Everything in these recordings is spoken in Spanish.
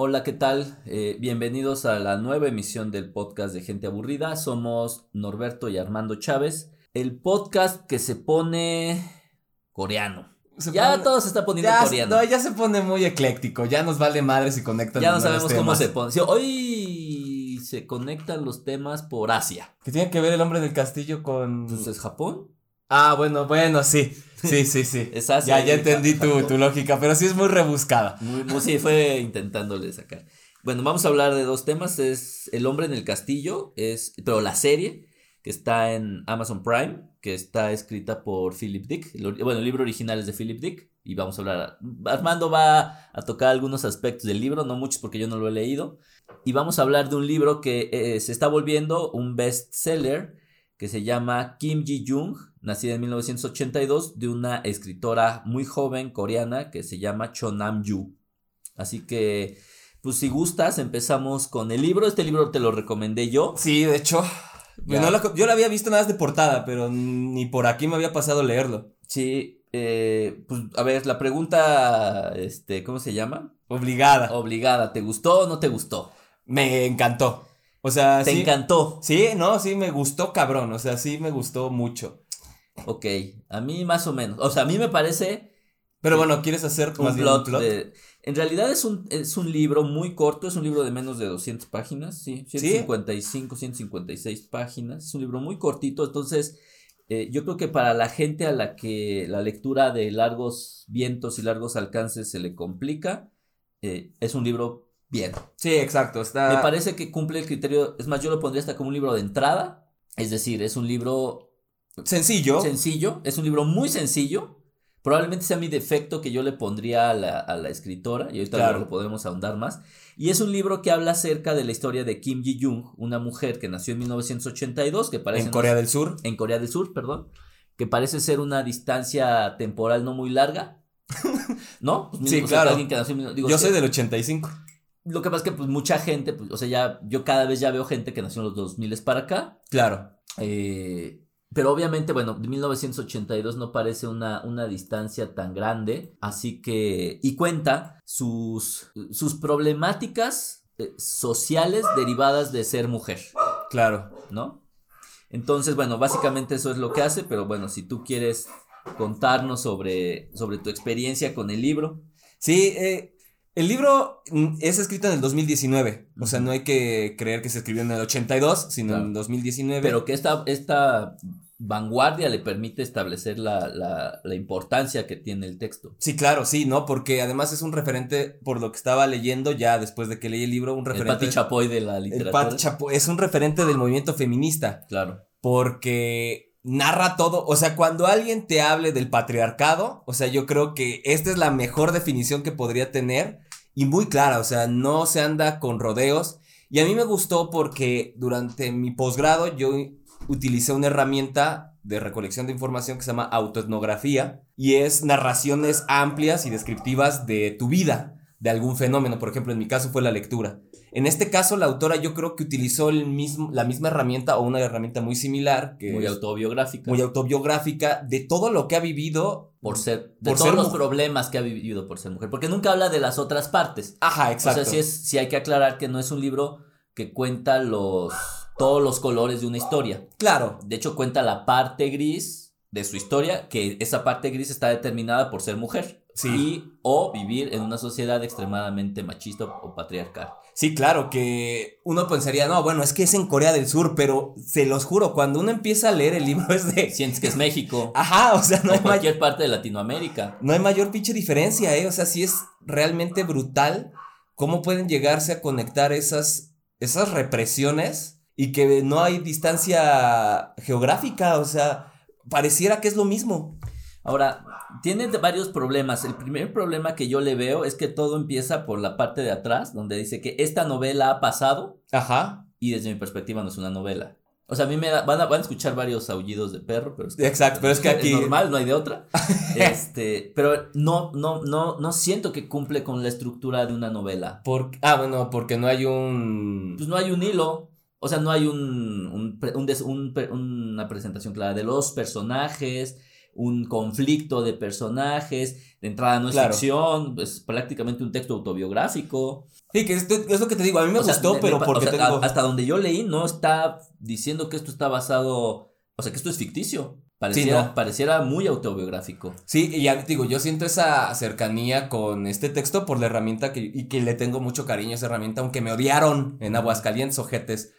Hola, ¿qué tal? Eh, bienvenidos a la nueva emisión del podcast de Gente Aburrida. Somos Norberto y Armando Chávez, el podcast que se pone coreano. Se ya pone- todo se está poniendo Ya, coreano. no, ya se pone muy ecléctico, ya nos vale madre si conectan ya no sabemos cómo temas. se pone. Hoy se conectan los temas por Asia. Que tiene que ver el hombre del castillo con... Entonces, Pues, Japón. Ah, bueno, bueno, sí, sí, sí, sí. Es Asia ya, ya entendí tu, tu lógica, pero sí es muy rebuscada. Muy, muy- sí, fue intentándole sacar. Bueno, vamos a hablar de dos temas. Es El hombre en el castillo, es, pero la serie, que está en Amazon Prime, que está escrita por Philip Dick. Bueno, el libro original es de Philip Dick. Y vamos a hablar. Armando va a tocar algunos aspectos del libro, no muchos porque yo no lo he leído. Y vamos a hablar de un libro que eh, se está volviendo un bestseller que se llama Kim Ji-jung, nacida en 1982, de una escritora muy joven coreana que se llama Cho Nam-yu. Así que, pues si gustas, empezamos con el libro. Este libro te lo recomendé yo. Sí, de hecho, Ya. no lo- yo lo había visto nada más de portada, pero ni por aquí me había pasado leerlo. Sí, eh, pues a ver, la pregunta, este, ¿cómo se llama? Obligada. Obligada, ¿te gustó o no te gustó? Me encantó. O sea, ¿Te sí. encantó? Sí, no, sí, me gustó cabrón, o sea, sí me gustó mucho. Ok, a mí más o menos. O sea, a mí me parece Pero bueno, ¿quieres hacer un más bien plot, de... En realidad es un, es un libro muy corto, es un libro de menos de 200 páginas, sí, 155, 156 páginas, es un libro muy cortito, entonces eh, yo creo que para la gente a la que la lectura de largos vientos y largos alcances se le complica, eh, es un libro bien. Sí, exacto, está... Me parece que cumple el criterio, es más, yo lo pondría hasta como un libro de entrada, es decir, es un libro sencillo. sencillo, es un libro muy sencillo. Probablemente sea mi defecto que yo le pondría a la, a la escritora, y ahorita Claro. lo podemos ahondar más. Y es un libro que habla acerca de la historia de Kim Ji-jung, una mujer que nació en 1982, que parece en Corea del Sur. en Corea del Sur, perdón, que parece ser una distancia temporal no muy larga. ¿No? Pues, Sí, claro. alguien que nació digo, Yo soy del 85. Lo que pasa es que pues mucha gente, pues, o sea, ya yo cada vez ya veo gente que nació en los 2000 para acá. Claro. Eh, pero obviamente, bueno, de 1982 no parece una, una distancia tan grande, así que, y cuenta sus, sus problemáticas eh, sociales derivadas de ser mujer, Claro. ¿no? Entonces, bueno, básicamente eso es lo que hace, pero bueno, si tú quieres contarnos sobre, sobre tu experiencia con el libro. Sí, eh, el libro mm, es escrito en el 2019. O sea, no hay que creer que se escribió en el 82, sino Claro. en 2019. Pero que esta, esta vanguardia le permite establecer la, la, la importancia que tiene el texto. Sí, claro, sí, ¿no? Porque además es un referente, por lo que estaba leyendo ya después de que leí el libro, un El referente. Pati Chapoy de la el literatura. Pati Chapoy es un referente del movimiento feminista. Claro. porque narra todo, o sea, cuando alguien te hable del patriarcado, o sea, yo creo que esta es la mejor definición que podría tener y muy clara, o sea, no se anda con rodeos. Y a mí me gustó porque durante mi posgrado yo utilicé una herramienta de recolección de información que se llama autoetnografía y es narraciones amplias y descriptivas de tu vida, de algún fenómeno, por ejemplo, en mi caso fue la lectura. En este caso, la autora yo creo que utilizó el mismo, la misma herramienta o una herramienta muy similar, que Muy autobiográfica. muy autobiográfica, de todo lo que ha vivido. por ser. De por todos ser los problemas que ha vivido por ser mujer. Porque nunca habla de las otras partes. Ajá, exacto. O sea, sí, es, sí hay que aclarar que no es un libro que cuenta los. todos los colores de una historia. Claro, De hecho, cuenta la parte gris de su historia, que esa parte gris está determinada por ser mujer. Sí. Y o vivir en una sociedad extremadamente machista o patriarcal. sí, claro, que uno pensaría, no, bueno, es que es en Corea del Sur, pero se los juro, cuando uno empieza a leer el libro es de... Sientes que es México. Ajá, o sea, no o hay, cualquier parte de Latinoamérica. no hay mayor pinche diferencia, ¿eh? O sea, sí es realmente brutal cómo pueden llegarse a conectar esas, esas represiones y que no hay distancia geográfica, o sea, pareciera que es lo mismo. Ahora, tiene varios problemas. El primer problema que yo le veo es que todo empieza por la parte de atrás, donde dice que esta novela ha pasado Ajá. y desde mi perspectiva no es una novela. O sea, a mí me da, van, a, van a escuchar varios aullidos de perro, pero es que Exacto, pero es que aquí- normal, no hay de otra. este, pero no, no, no, no siento que cumple con la estructura de una novela. Por, ah, bueno, porque no hay un... Pues no hay un hilo. O sea, no hay un, un un un una presentación clara de los personajes. Un conflicto de personajes, de entrada no es Claro. ficción, es prácticamente un texto autobiográfico. Sí, que es, es lo que te digo, a mí me O gustó, pero me- porque o sea, tengo... a- hasta donde yo leí no está diciendo que esto está basado, o sea, que esto es ficticio. Pareciera, no. pareciera muy autobiográfico. Sí, y ya digo, yo siento esa cercanía con este texto por la herramienta que, y que le tengo mucho cariño a esa herramienta, aunque me odiaron en Aguascalientes, ojetes.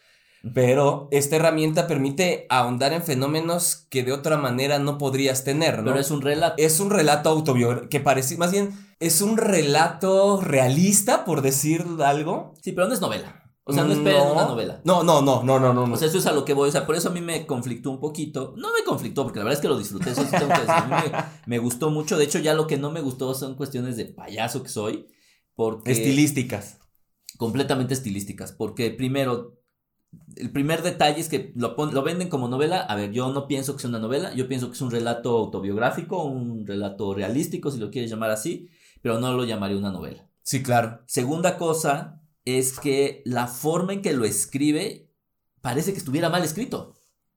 Pero esta herramienta permite ahondar en fenómenos que de otra manera no podrías tener, ¿no? Pero es un relato. Es un relato autobiográfico, que parece, más bien, es un relato realista, por decir algo. Sí, pero no es novela. O sea, no esperen una novela. No, no, no, no, no, no. no. O sea, eso es a lo que voy. O sea, por eso a mí me conflictó un poquito. No me conflictó, porque la verdad es que lo disfruté. Eso sí tengo que decir. A mí me, me gustó mucho. De hecho, ya lo que no me gustó son cuestiones de payaso que soy. Porque. Estilísticas. completamente estilísticas. Porque primero, el primer detalle es que lo, pon- lo venden como novela. A ver, yo no pienso que sea una novela. Yo pienso que es un relato autobiográfico, un relato realístico, si lo quieres llamar así. Pero no lo llamaría una novela. Sí, claro. Segunda cosa es que la forma en que lo escribe parece que estuviera mal escrito.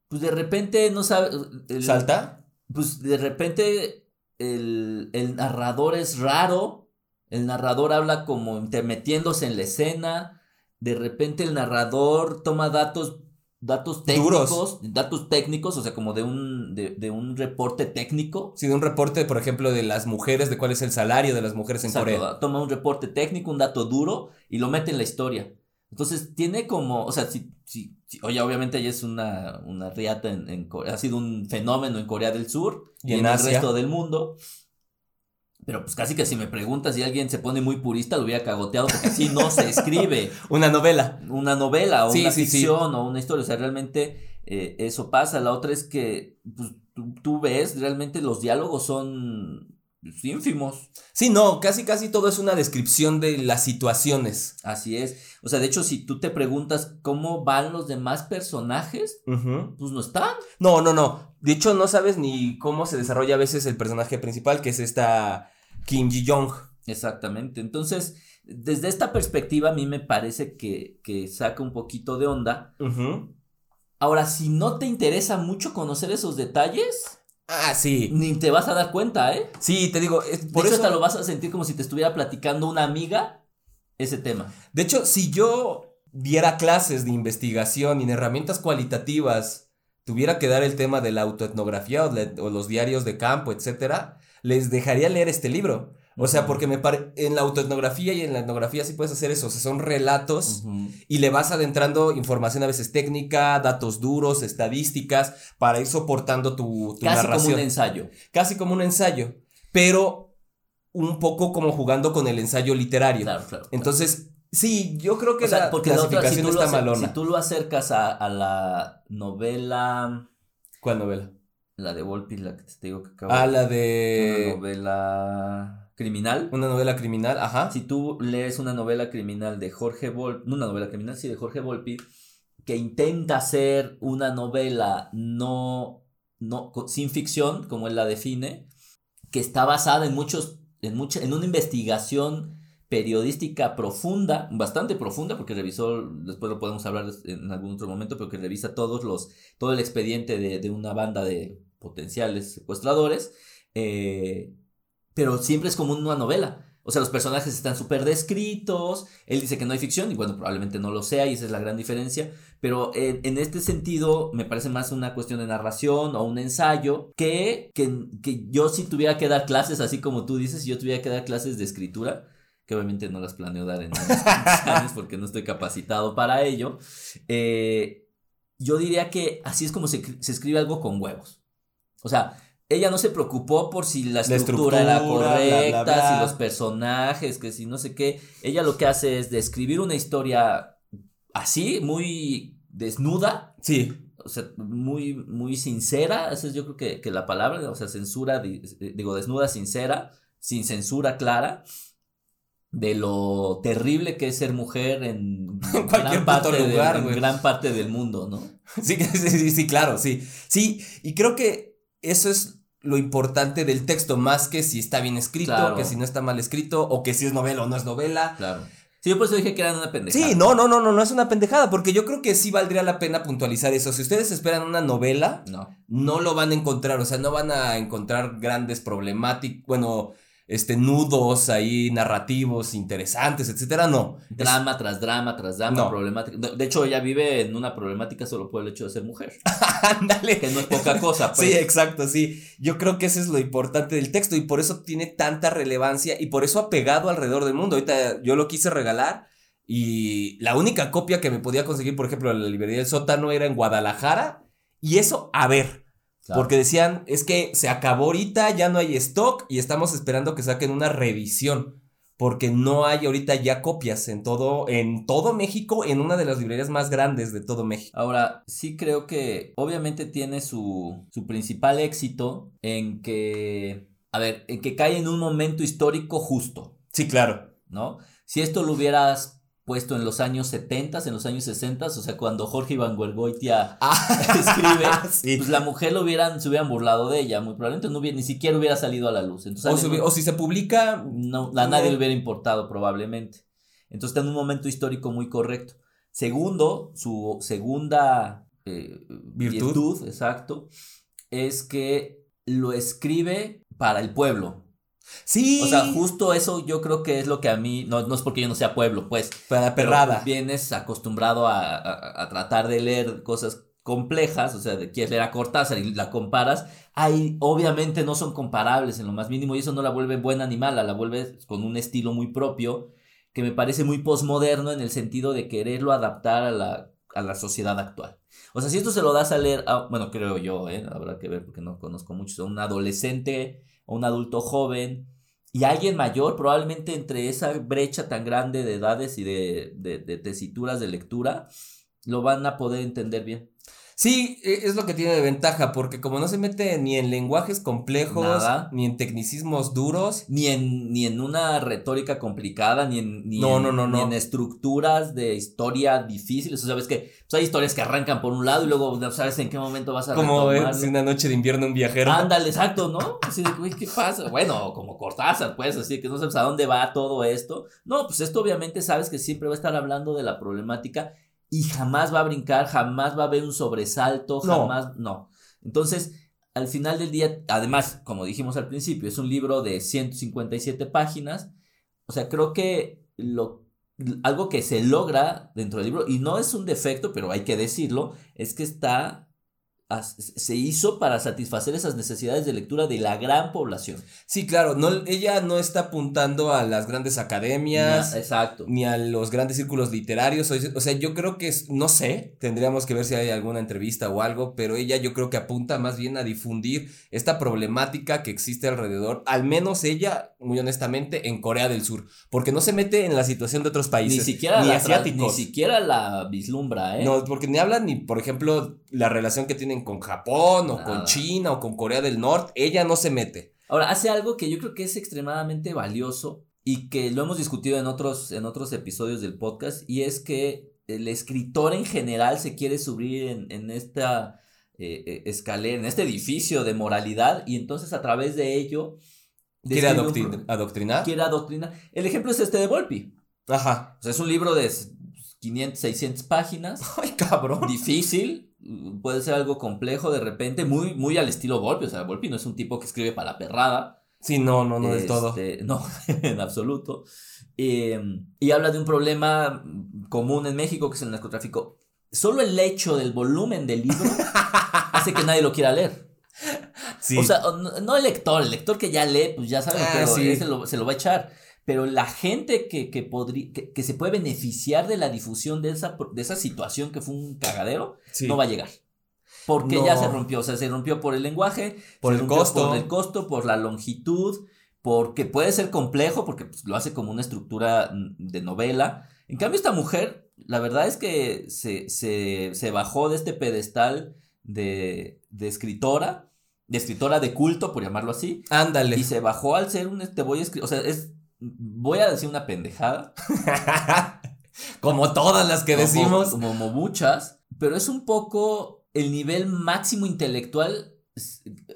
Pues de repente no sabe. el- ¿Salta? Pues de repente el, el narrador es raro. El narrador habla como intermetiéndose en la escena. De repente el narrador toma datos, datos técnicos. Duros. Datos técnicos, o sea, como de un, de, de un reporte técnico. Sí, de un reporte, por ejemplo, de las mujeres, de cuál es el salario de las mujeres en Exacto, Corea. Toma un reporte técnico, un dato duro y lo mete en la historia. Entonces tiene como, o sea, si, si, si- oye, obviamente ella es una, una riata en, en Corea, ha sido un fenómeno en Corea del Sur Y y, en en, el resto del mundo. Pero pues casi que si me preguntas si alguien se pone muy purista, lo hubiera cagoteado porque así no se escribe Una novela. una novela o Sí, una sí, sí. ficción o una historia. O sea, realmente eh, eso pasa. La otra es que pues, tú, tú ves, realmente los diálogos son pues, ínfimos. Sí, no, casi casi todo es una descripción de las situaciones. Así es. O sea, de hecho, si tú te preguntas cómo van los demás personajes, pues no están. No, no, no. De hecho, no sabes ni cómo se desarrolla a veces el personaje principal, que es esta Kim Ji-young. Exactamente. Entonces, desde esta perspectiva, a mí me parece que, que saca un poquito de onda. Ahora, si no te interesa mucho conocer esos detalles, Ah, sí. ni te vas a dar cuenta, ¿eh? Sí, te digo, es, Por eso eso. hasta lo vas a sentir como si te estuviera platicando una amiga ese tema. De hecho, si yo diera clases de investigación y en herramientas cualitativas tuviera que dar el tema de la autoetnografía o, o los diarios de campo, etcétera, les dejaría leer este libro. O sea, porque me pare- en la autoetnografía y en la etnografía sí puedes hacer eso, o sea, son relatos y le vas adentrando información a veces técnica, datos duros, estadísticas, para ir soportando tu, tu Casi narración. como un ensayo. Casi como un ensayo, pero un poco como jugando con el ensayo literario. Claro, claro. claro. Entonces, sí, yo creo que O sea, la porque la otra, si clasificación tú, lo está malona. si tú lo acercas a, a la novela, ¿Cuál novela? La de Volpi, la que te digo que acabo Ah, de- la una de novela criminal. una novela criminal, ajá. Si tú lees una novela criminal de Jorge Volpi, no una novela criminal, sí, de Jorge Volpi, que intenta ser una novela no, no, sin ficción, como él la define, que está basada en muchos, en mucha, en una investigación periodística profunda, bastante profunda, porque revisó, después lo podemos hablar en algún otro momento, pero que revisa todos los, todo el expediente de, una banda de potenciales secuestradores, eh, pero siempre es como una novela. O sea, los personajes están súper descritos, él dice que no hay ficción, y bueno, probablemente no lo sea, y esa es la gran diferencia, pero en este sentido me parece más una cuestión de narración o un ensayo que, que, que yo si tuviera que dar clases, así como tú dices, si yo tuviera que dar clases de escritura, que obviamente no las planeo dar en años porque no estoy capacitado para ello, eh, yo diría que así es como se, se escribe algo con huevos. O sea, ella no se preocupó por si la La estructura, era estructura, bla, bla, correcta, bla. si los personajes, que si no sé qué. Ella lo que hace es describir una historia así, muy desnuda, Sí, o sea, muy, muy sincera, esa es yo creo que, que la palabra, o sea, censura, di- digo, desnuda, sincera, sin censura clara, de lo terrible que es ser mujer en, cualquier gran, parte de- lugar, en gran parte del mundo, ¿no? sí, sí, sí, sí, claro, sí. Sí, y creo que eso es lo importante del texto, más que si está bien escrito, Claro. que si no está mal escrito, o que si es novela o no es novela. Claro. Sí, yo por eso dije que eran una pendejada. Sí, no, no, no, no, no es una pendejada, porque yo creo que sí valdría la pena puntualizar eso. Si ustedes esperan una novela, No. no lo van a encontrar, o sea, no van a encontrar grandes problemáticas, bueno, este, nudos ahí narrativos interesantes, etcétera, no. Es- Drama tras drama tras drama, No. problemática. De de hecho, ella vive en una problemática solo por el hecho de ser mujer. Ándale. Que no es poca cosa, pues. Sí, exacto, sí. Yo creo que eso es lo importante del texto y por eso tiene tanta relevancia y por eso ha pegado alrededor del mundo. Ahorita yo lo quise regalar y la única copia que me podía conseguir, por ejemplo, en la librería del sótano era en Guadalajara y eso, a ver, Claro. porque decían, es que se acabó ahorita, ya no hay stock y estamos esperando que saquen una revisión. Porque no hay ahorita ya copias en todo, en todo México, en una de las librerías más grandes de todo México. Ahora, sí creo que obviamente tiene su, su principal éxito en que, a ver, en que cae en un momento histórico justo, Sí, claro. ¿no? Si esto lo hubieras puesto en los años 70, en los años 60, o sea, cuando Jorge Iván Huelgoitia escribe, Sí. pues la mujer lo hubieran, se hubieran burlado de ella, muy probablemente no hubiera, ni siquiera hubiera salido a la luz. Entonces, O si, alguien- o si se publica, no, a nadie le hubiera importado probablemente. Entonces está en un momento histórico muy correcto. Segundo, su segunda eh, Virtud. virtud, exacto, es que lo escribe para el pueblo. Sí. O sea, justo eso yo creo que es lo que a mí, no, no es porque yo no sea pueblo, pues, para pero perrada. vienes acostumbrado a, a- a tratar de leer cosas complejas, o sea, de quieres leer a Cortázar y la comparas, ahí obviamente no son comparables en lo más mínimo y eso no la vuelve buena ni mala, la vuelve con un estilo muy propio que me parece muy posmoderno en el sentido de quererlo adaptar a la, a la sociedad actual. O sea, si esto se lo das a leer, a, bueno, creo yo, ¿eh? habrá que ver porque no conozco mucho, a un adolescente o un adulto joven y alguien mayor, probablemente entre esa brecha tan grande de edades y de, de, de tesituras de lectura, lo van a poder entender bien. Sí, e- es lo que tiene de ventaja, porque como no se mete ni en lenguajes complejos, Nada. ni en tecnicismos duros, Ni en, ni en una retórica complicada, ni en, ni No, en, no, no, ni no. en estructuras de historia difíciles. O sea, ves que pues, hay historias que arrancan por un lado y luego no sabes en qué momento vas a como es una noche de invierno un viajero. Ándale, exacto, ¿no? Así de, güey, ¿qué pasa? Bueno, como Cortázar, pues, así que no sabes a dónde va todo esto. No, pues esto obviamente sabes que siempre va a estar hablando de la problemática y jamás va a brincar, jamás va a haber un sobresalto, jamás, no. Entonces, al final del día, además, como dijimos al principio, es un libro de 157 páginas. O sea, creo que lo, algo que se logra dentro del libro, y no es un defecto, pero hay que decirlo, es que está se hizo para satisfacer esas necesidades de lectura de la gran población. Sí, claro, no, ella no está apuntando a las grandes academias. Exacto. Ni a los grandes círculos literarios. O, sea, yo creo que no sé, tendríamos que ver si hay alguna entrevista o algo, pero ella yo creo que apunta más bien a difundir esta problemática que existe alrededor, al menos ella, muy honestamente, en Corea del Sur, porque no se mete en la situación de otros Ni países, siquiera, ni la tra- asiáticos. ni siquiera la vislumbra, ¿eh? No, porque ni hablan ni, por ejemplo, la relación que tienen con Japón o con Nada. China o con Corea del Norte, ella no se mete. Ahora, hace algo que yo creo que es extremadamente valioso y que lo hemos discutido en otros, en otros episodios del podcast, y es que el escritor en general se quiere subir en, en esta eh, eh, escalera, en este edificio de moralidad, y entonces a través de ello... ¿Quiere un adoctrinar? quiere adoctrinar. El ejemplo es este de Volpi. Ajá. O sea, es un libro de 500, 600 páginas, Ay, cabrón. difícil, puede ser algo complejo de repente, muy, muy al estilo Volpi. O sea, Volpi no es un tipo que escribe para la perrada. Sí, no, no, no del todo. Este, No, en absoluto. Eh, y habla de un problema común en México que es el narcotráfico. Solo el hecho del volumen del libro hace que nadie lo quiera leer. Sí. O sea, no, no el lector, el lector que ya lee, pues ya sabe, Ah, pero sí. ese lo- se lo va a echar. Pero la gente que, que, que, que se puede beneficiar de la difusión de esa, de esa situación que fue un cagadero, Sí. no va a llegar. Porque No. ya se rompió, o sea, se rompió por el lenguaje, Por se el costo. por el costo, por la longitud, porque puede ser complejo, porque pues, lo hace como una estructura mm, de novela. En cambio, esta mujer, la verdad es que se, se, se bajó de este pedestal de, de escritora, de escritora de culto, por llamarlo así, Ándale. y se bajó al ser un, este, voy a escribir, o sea, es, voy a decir una pendejada, Como todas las que decimos. como, como muchas, pero es un poco el nivel máximo intelectual,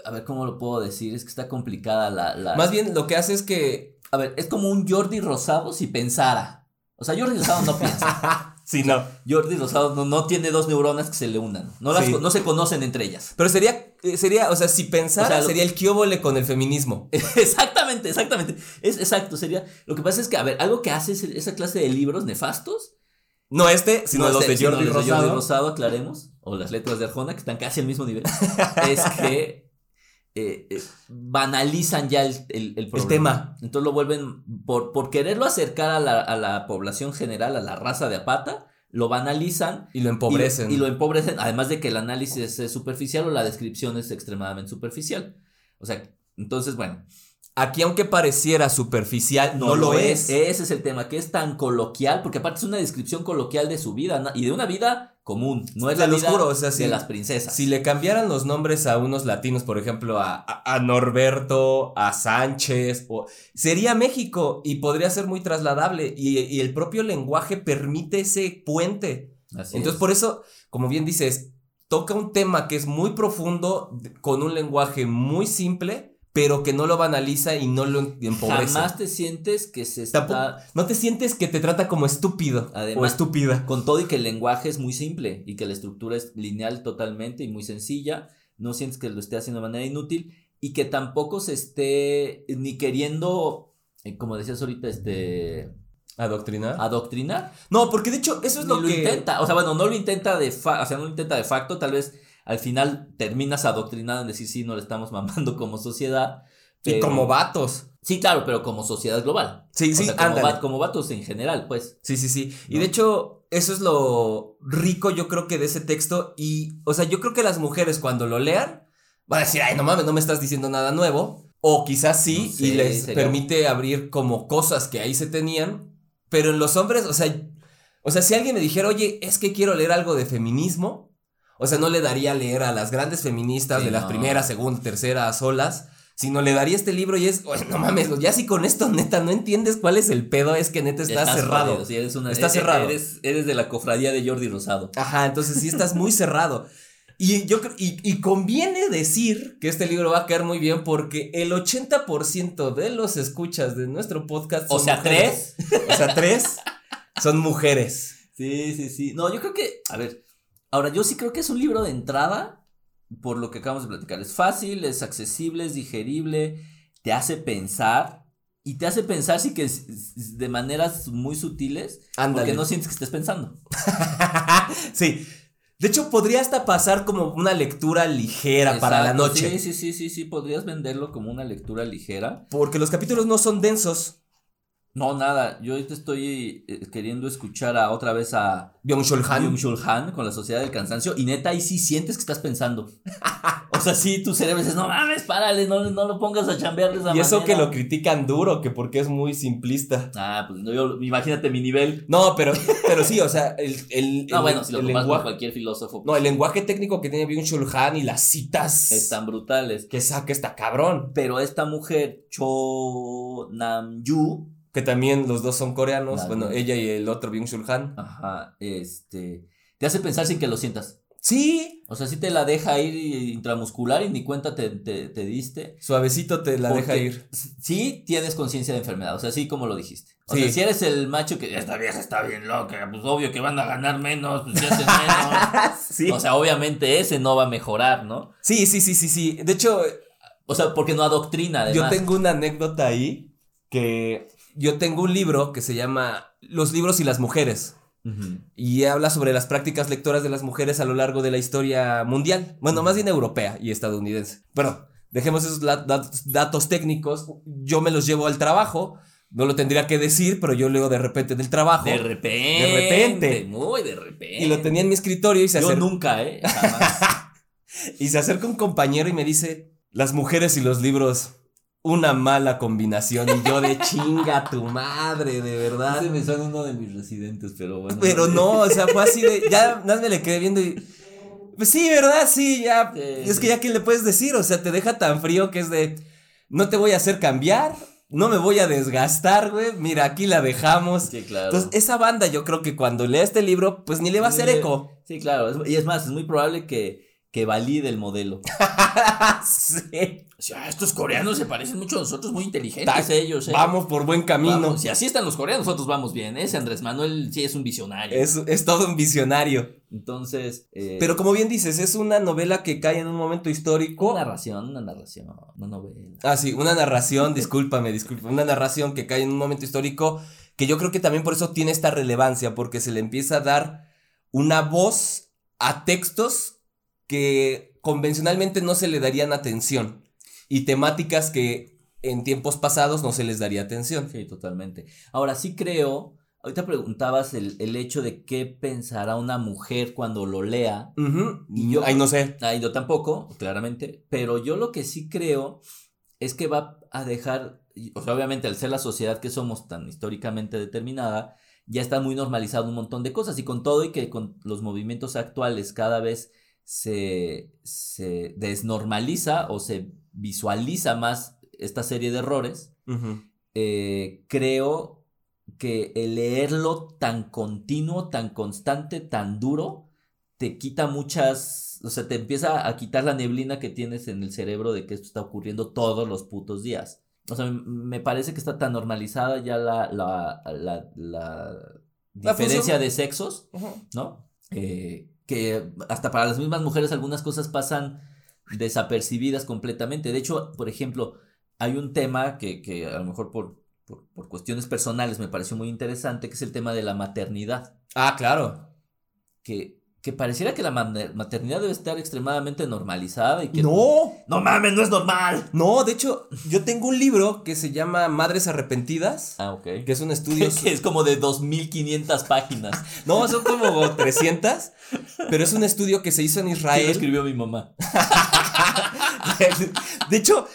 a ver cómo lo puedo decir, es que está complicada la... la Más bien lo que hace es que. A ver, es como un Jordi Rosado si pensara. O sea, Jordi Rosado no piensa. Sí, no. Jordi Rosado no, no tiene dos neuronas que se le unan. No, las, Sí. no se conocen entre ellas. Pero sería, eh, sería, o sea, si pensara, O sea, sería el kióbole con el feminismo. exactamente, exactamente. Es exacto, sería. Lo que pasa es que, a ver, algo que hace esa clase de libros nefastos. No este, sino no los este, de sino Jordi los de. Jordi Rosado, aclaremos. O las letras de Arjona, que están casi al mismo nivel. es que eh, eh, banalizan ya el, el, el problema. tema. Entonces lo vuelven, por, por quererlo acercar a la, a la población general, a la raza de Apata, lo banalizan Y lo empobrecen. y, y lo empobrecen, además de que el análisis es superficial o la descripción es extremadamente superficial. O sea, entonces, bueno, Aquí, aunque pareciera superficial, no, lo es. Ese es el tema, que es tan coloquial, porque aparte es una descripción coloquial de su vida y de una vida común, no es Te la vida juro, o sea, de si- las princesas. Si le cambiaran los nombres a unos latinos, por ejemplo, a, a- a Norberto, a Sánchez, o, sería México y podría ser muy trasladable. Y, y el propio lenguaje permite ese puente. Así Entonces, es. por eso, como bien dices, toca un tema que es muy profundo, con un lenguaje muy simple, pero que no lo banaliza y no lo empobrece. jamás te sientes que se está Tampoco- no te sientes que te trata como estúpido o estúpida. con todo y que el lenguaje es muy simple y que la estructura es lineal totalmente y muy sencilla, no sientes que lo esté haciendo de manera inútil y que tampoco se esté ni queriendo, eh, como decías ahorita, este, ¿Adoctrinar? adoctrinar. no, porque de hecho, eso es Ni lo, lo que. intenta, o sea, bueno, no lo intenta de fa- o sea, no lo intenta de facto, tal vez al final terminas adoctrinado en decir sí, no le estamos mamando como sociedad. Y como vatos. Sí, claro, pero como sociedad global. Sí, O sí, sea, como, va- como vatos en general, pues. Sí, sí, sí. Y de hecho, eso es lo rico, yo creo que de ese texto. Y, o sea, yo creo que las mujeres cuando lo lean, van a decir, ay, no mames, no me estás diciendo nada nuevo. O quizás sí, No sé, y les permite abrir como cosas que ahí se tenían. Pero en los hombres, o sea, o sea, si alguien me dijera, oye, es que quiero leer algo de feminismo, o sea, no le daría a leer a las grandes feministas Sí, de las no. primeras, segundas, terceras olas. Sino le daría este libro y es, no mames, ya si con esto neta no entiendes cuál es el pedo, es que neta está Estás cerrado. jodido, eres una- Está e- e- cerrado. Eres, eres de la cofradía de Jordi Rosado. Ajá, entonces sí estás muy cerrado. Y yo y, y conviene decir que este libro va a caer muy bien porque el 80% de los escuchas de nuestro podcast O son sea, mujeres. O sea, tres son mujeres. Sí, sí, sí. No, yo creo que, a ver, ahora yo sí creo que es un libro de entrada, por lo que acabamos de platicar. Es fácil, es accesible, es digerible, te hace pensar. Y te hace pensar sí que es- de maneras muy sutiles, Ándale. porque no sientes que estés pensando. sí. De hecho, podría hasta pasar como una lectura ligera para la noche. Sí, sí, sí, sí, sí, podrías venderlo como una lectura ligera. Porque los capítulos no son densos. No, nada, yo ahorita estoy eh, queriendo escuchar a otra vez a Byung-Chul Han. Byung-Chul Han con la Sociedad del Cansancio y neta ahí sí sientes que estás pensando. o sea, sí, tu cerebro dices, no mames, párale, no, no lo pongas a chambear de esa Y eso que manera". lo critican duro, que porque es muy simplista. Ah, pues no, yo, imagínate mi nivel. No, pero, pero sí, o sea, el, el, No, el- bueno, si lo el lenguaje. cualquier filósofo, No, el lenguaje técnico que tiene Byung-Chul Han y las citas están brutales. que saca está cabrón. Pero esta mujer, Cho Nam-yu, Que también los dos son coreanos. Claro. Bueno, ella y el otro Byung-Chul Han. ajá, este, te hace pensar sin que lo sientas. Sí. O sea, sí te la deja ir intramuscular y ni cuenta te, te, te diste. Suavecito te la deja ir. Sí tienes conciencia de enfermedad, o sea, sí como lo dijiste. O Sí. sea, si eres el macho que esta vieja está bien loca, pues obvio que van a ganar menos, pues si hacen menos. sí. O sea, obviamente ese no va a mejorar, ¿no? sí, sí, sí, sí, sí. De hecho, O sea, porque no adoctrina, además. yo tengo una anécdota ahí que yo tengo un libro que se llama Los libros y las mujeres. Y habla sobre las prácticas lectoras de las mujeres a lo largo de la historia mundial. Bueno, más bien europea y estadounidense. Bueno, dejemos esos datos, datos técnicos. Yo me los llevo al trabajo. No lo tendría que decir, pero yo leo de repente del trabajo. De repente. De repente. Muy de repente. y lo tenía en mi escritorio y se, Yo acer- nunca, ¿eh? Jamás. y se acerca un compañero y me dice, las mujeres y los libros, una mala combinación. Y yo de chinga tu madre, de verdad. Ese me suena uno de mis residentes, pero bueno. Pero no, o sea, fue así de. Ya nada más me le quedé viendo y. Pues sí, ¿verdad? Sí, ya. Sí, es sí. que ya que le puedes decir, o sea, te deja tan frío que es de. No te voy a hacer cambiar, no me voy a desgastar, güey. Mira, aquí la dejamos. Sí, claro. Entonces, esa banda, yo creo que cuando lea este libro, pues ni le va a hacer eco. Sí, claro. y es más, es muy probable que, que valide el modelo. sí. O sea, estos coreanos se parecen mucho a nosotros, muy inteligentes ellos. ¿eh? Vamos por buen camino. Vamos, si así están los coreanos, nosotros vamos bien. Ese Andrés Manuel sí es un visionario. Es, es todo un visionario. Entonces. eh, Pero como bien dices, es una novela que cae en un momento histórico. Una narración, una narración, una novela. Ah, sí, una narración, discúlpame, discúlpame, una narración que cae en un momento histórico que yo creo que también por eso tiene esta relevancia, porque se le empieza a dar una voz a textos que convencionalmente no se le darían atención y temáticas que en tiempos pasados no se les daría atención. Sí, totalmente. Ahora sí creo. Ahorita preguntabas el, el hecho de qué pensará una mujer cuando lo lea. Y yo- Ay, no sé. Ah, yo tampoco, claramente. Pero yo lo que sí creo es que va a dejar. O sea, obviamente, al ser la sociedad que somos tan históricamente determinada, ya está muy normalizado un montón de cosas. Y con todo, y que con los movimientos actuales cada vez se, se desnormaliza o se visualiza más esta serie de errores, eh, creo que el leerlo tan continuo, tan constante, tan duro, te quita muchas, o sea, te empieza a quitar la neblina que tienes en el cerebro de que esto está ocurriendo todos los putos días. O sea, me parece que está tan normalizada ya la, la, la, la diferencia función- de sexos, ¿no? Eh, que hasta para las mismas mujeres algunas cosas pasan desapercibidas completamente. De hecho, por ejemplo, hay un tema que, que a lo mejor por, por, por cuestiones personales me pareció muy interesante, que es el tema de la maternidad. Ah, claro. Que, que pareciera que la mater- maternidad debe estar extremadamente normalizada y que... No, ¡No mames, no es normal! no, de hecho, yo tengo un libro que se llama Madres Arrepentidas, Ah, ok. que es un estudio... que es como de 2500 páginas. No, son como 300, pero es un estudio que se hizo en Sí, lo Israel. escribió mi mamá. De hecho,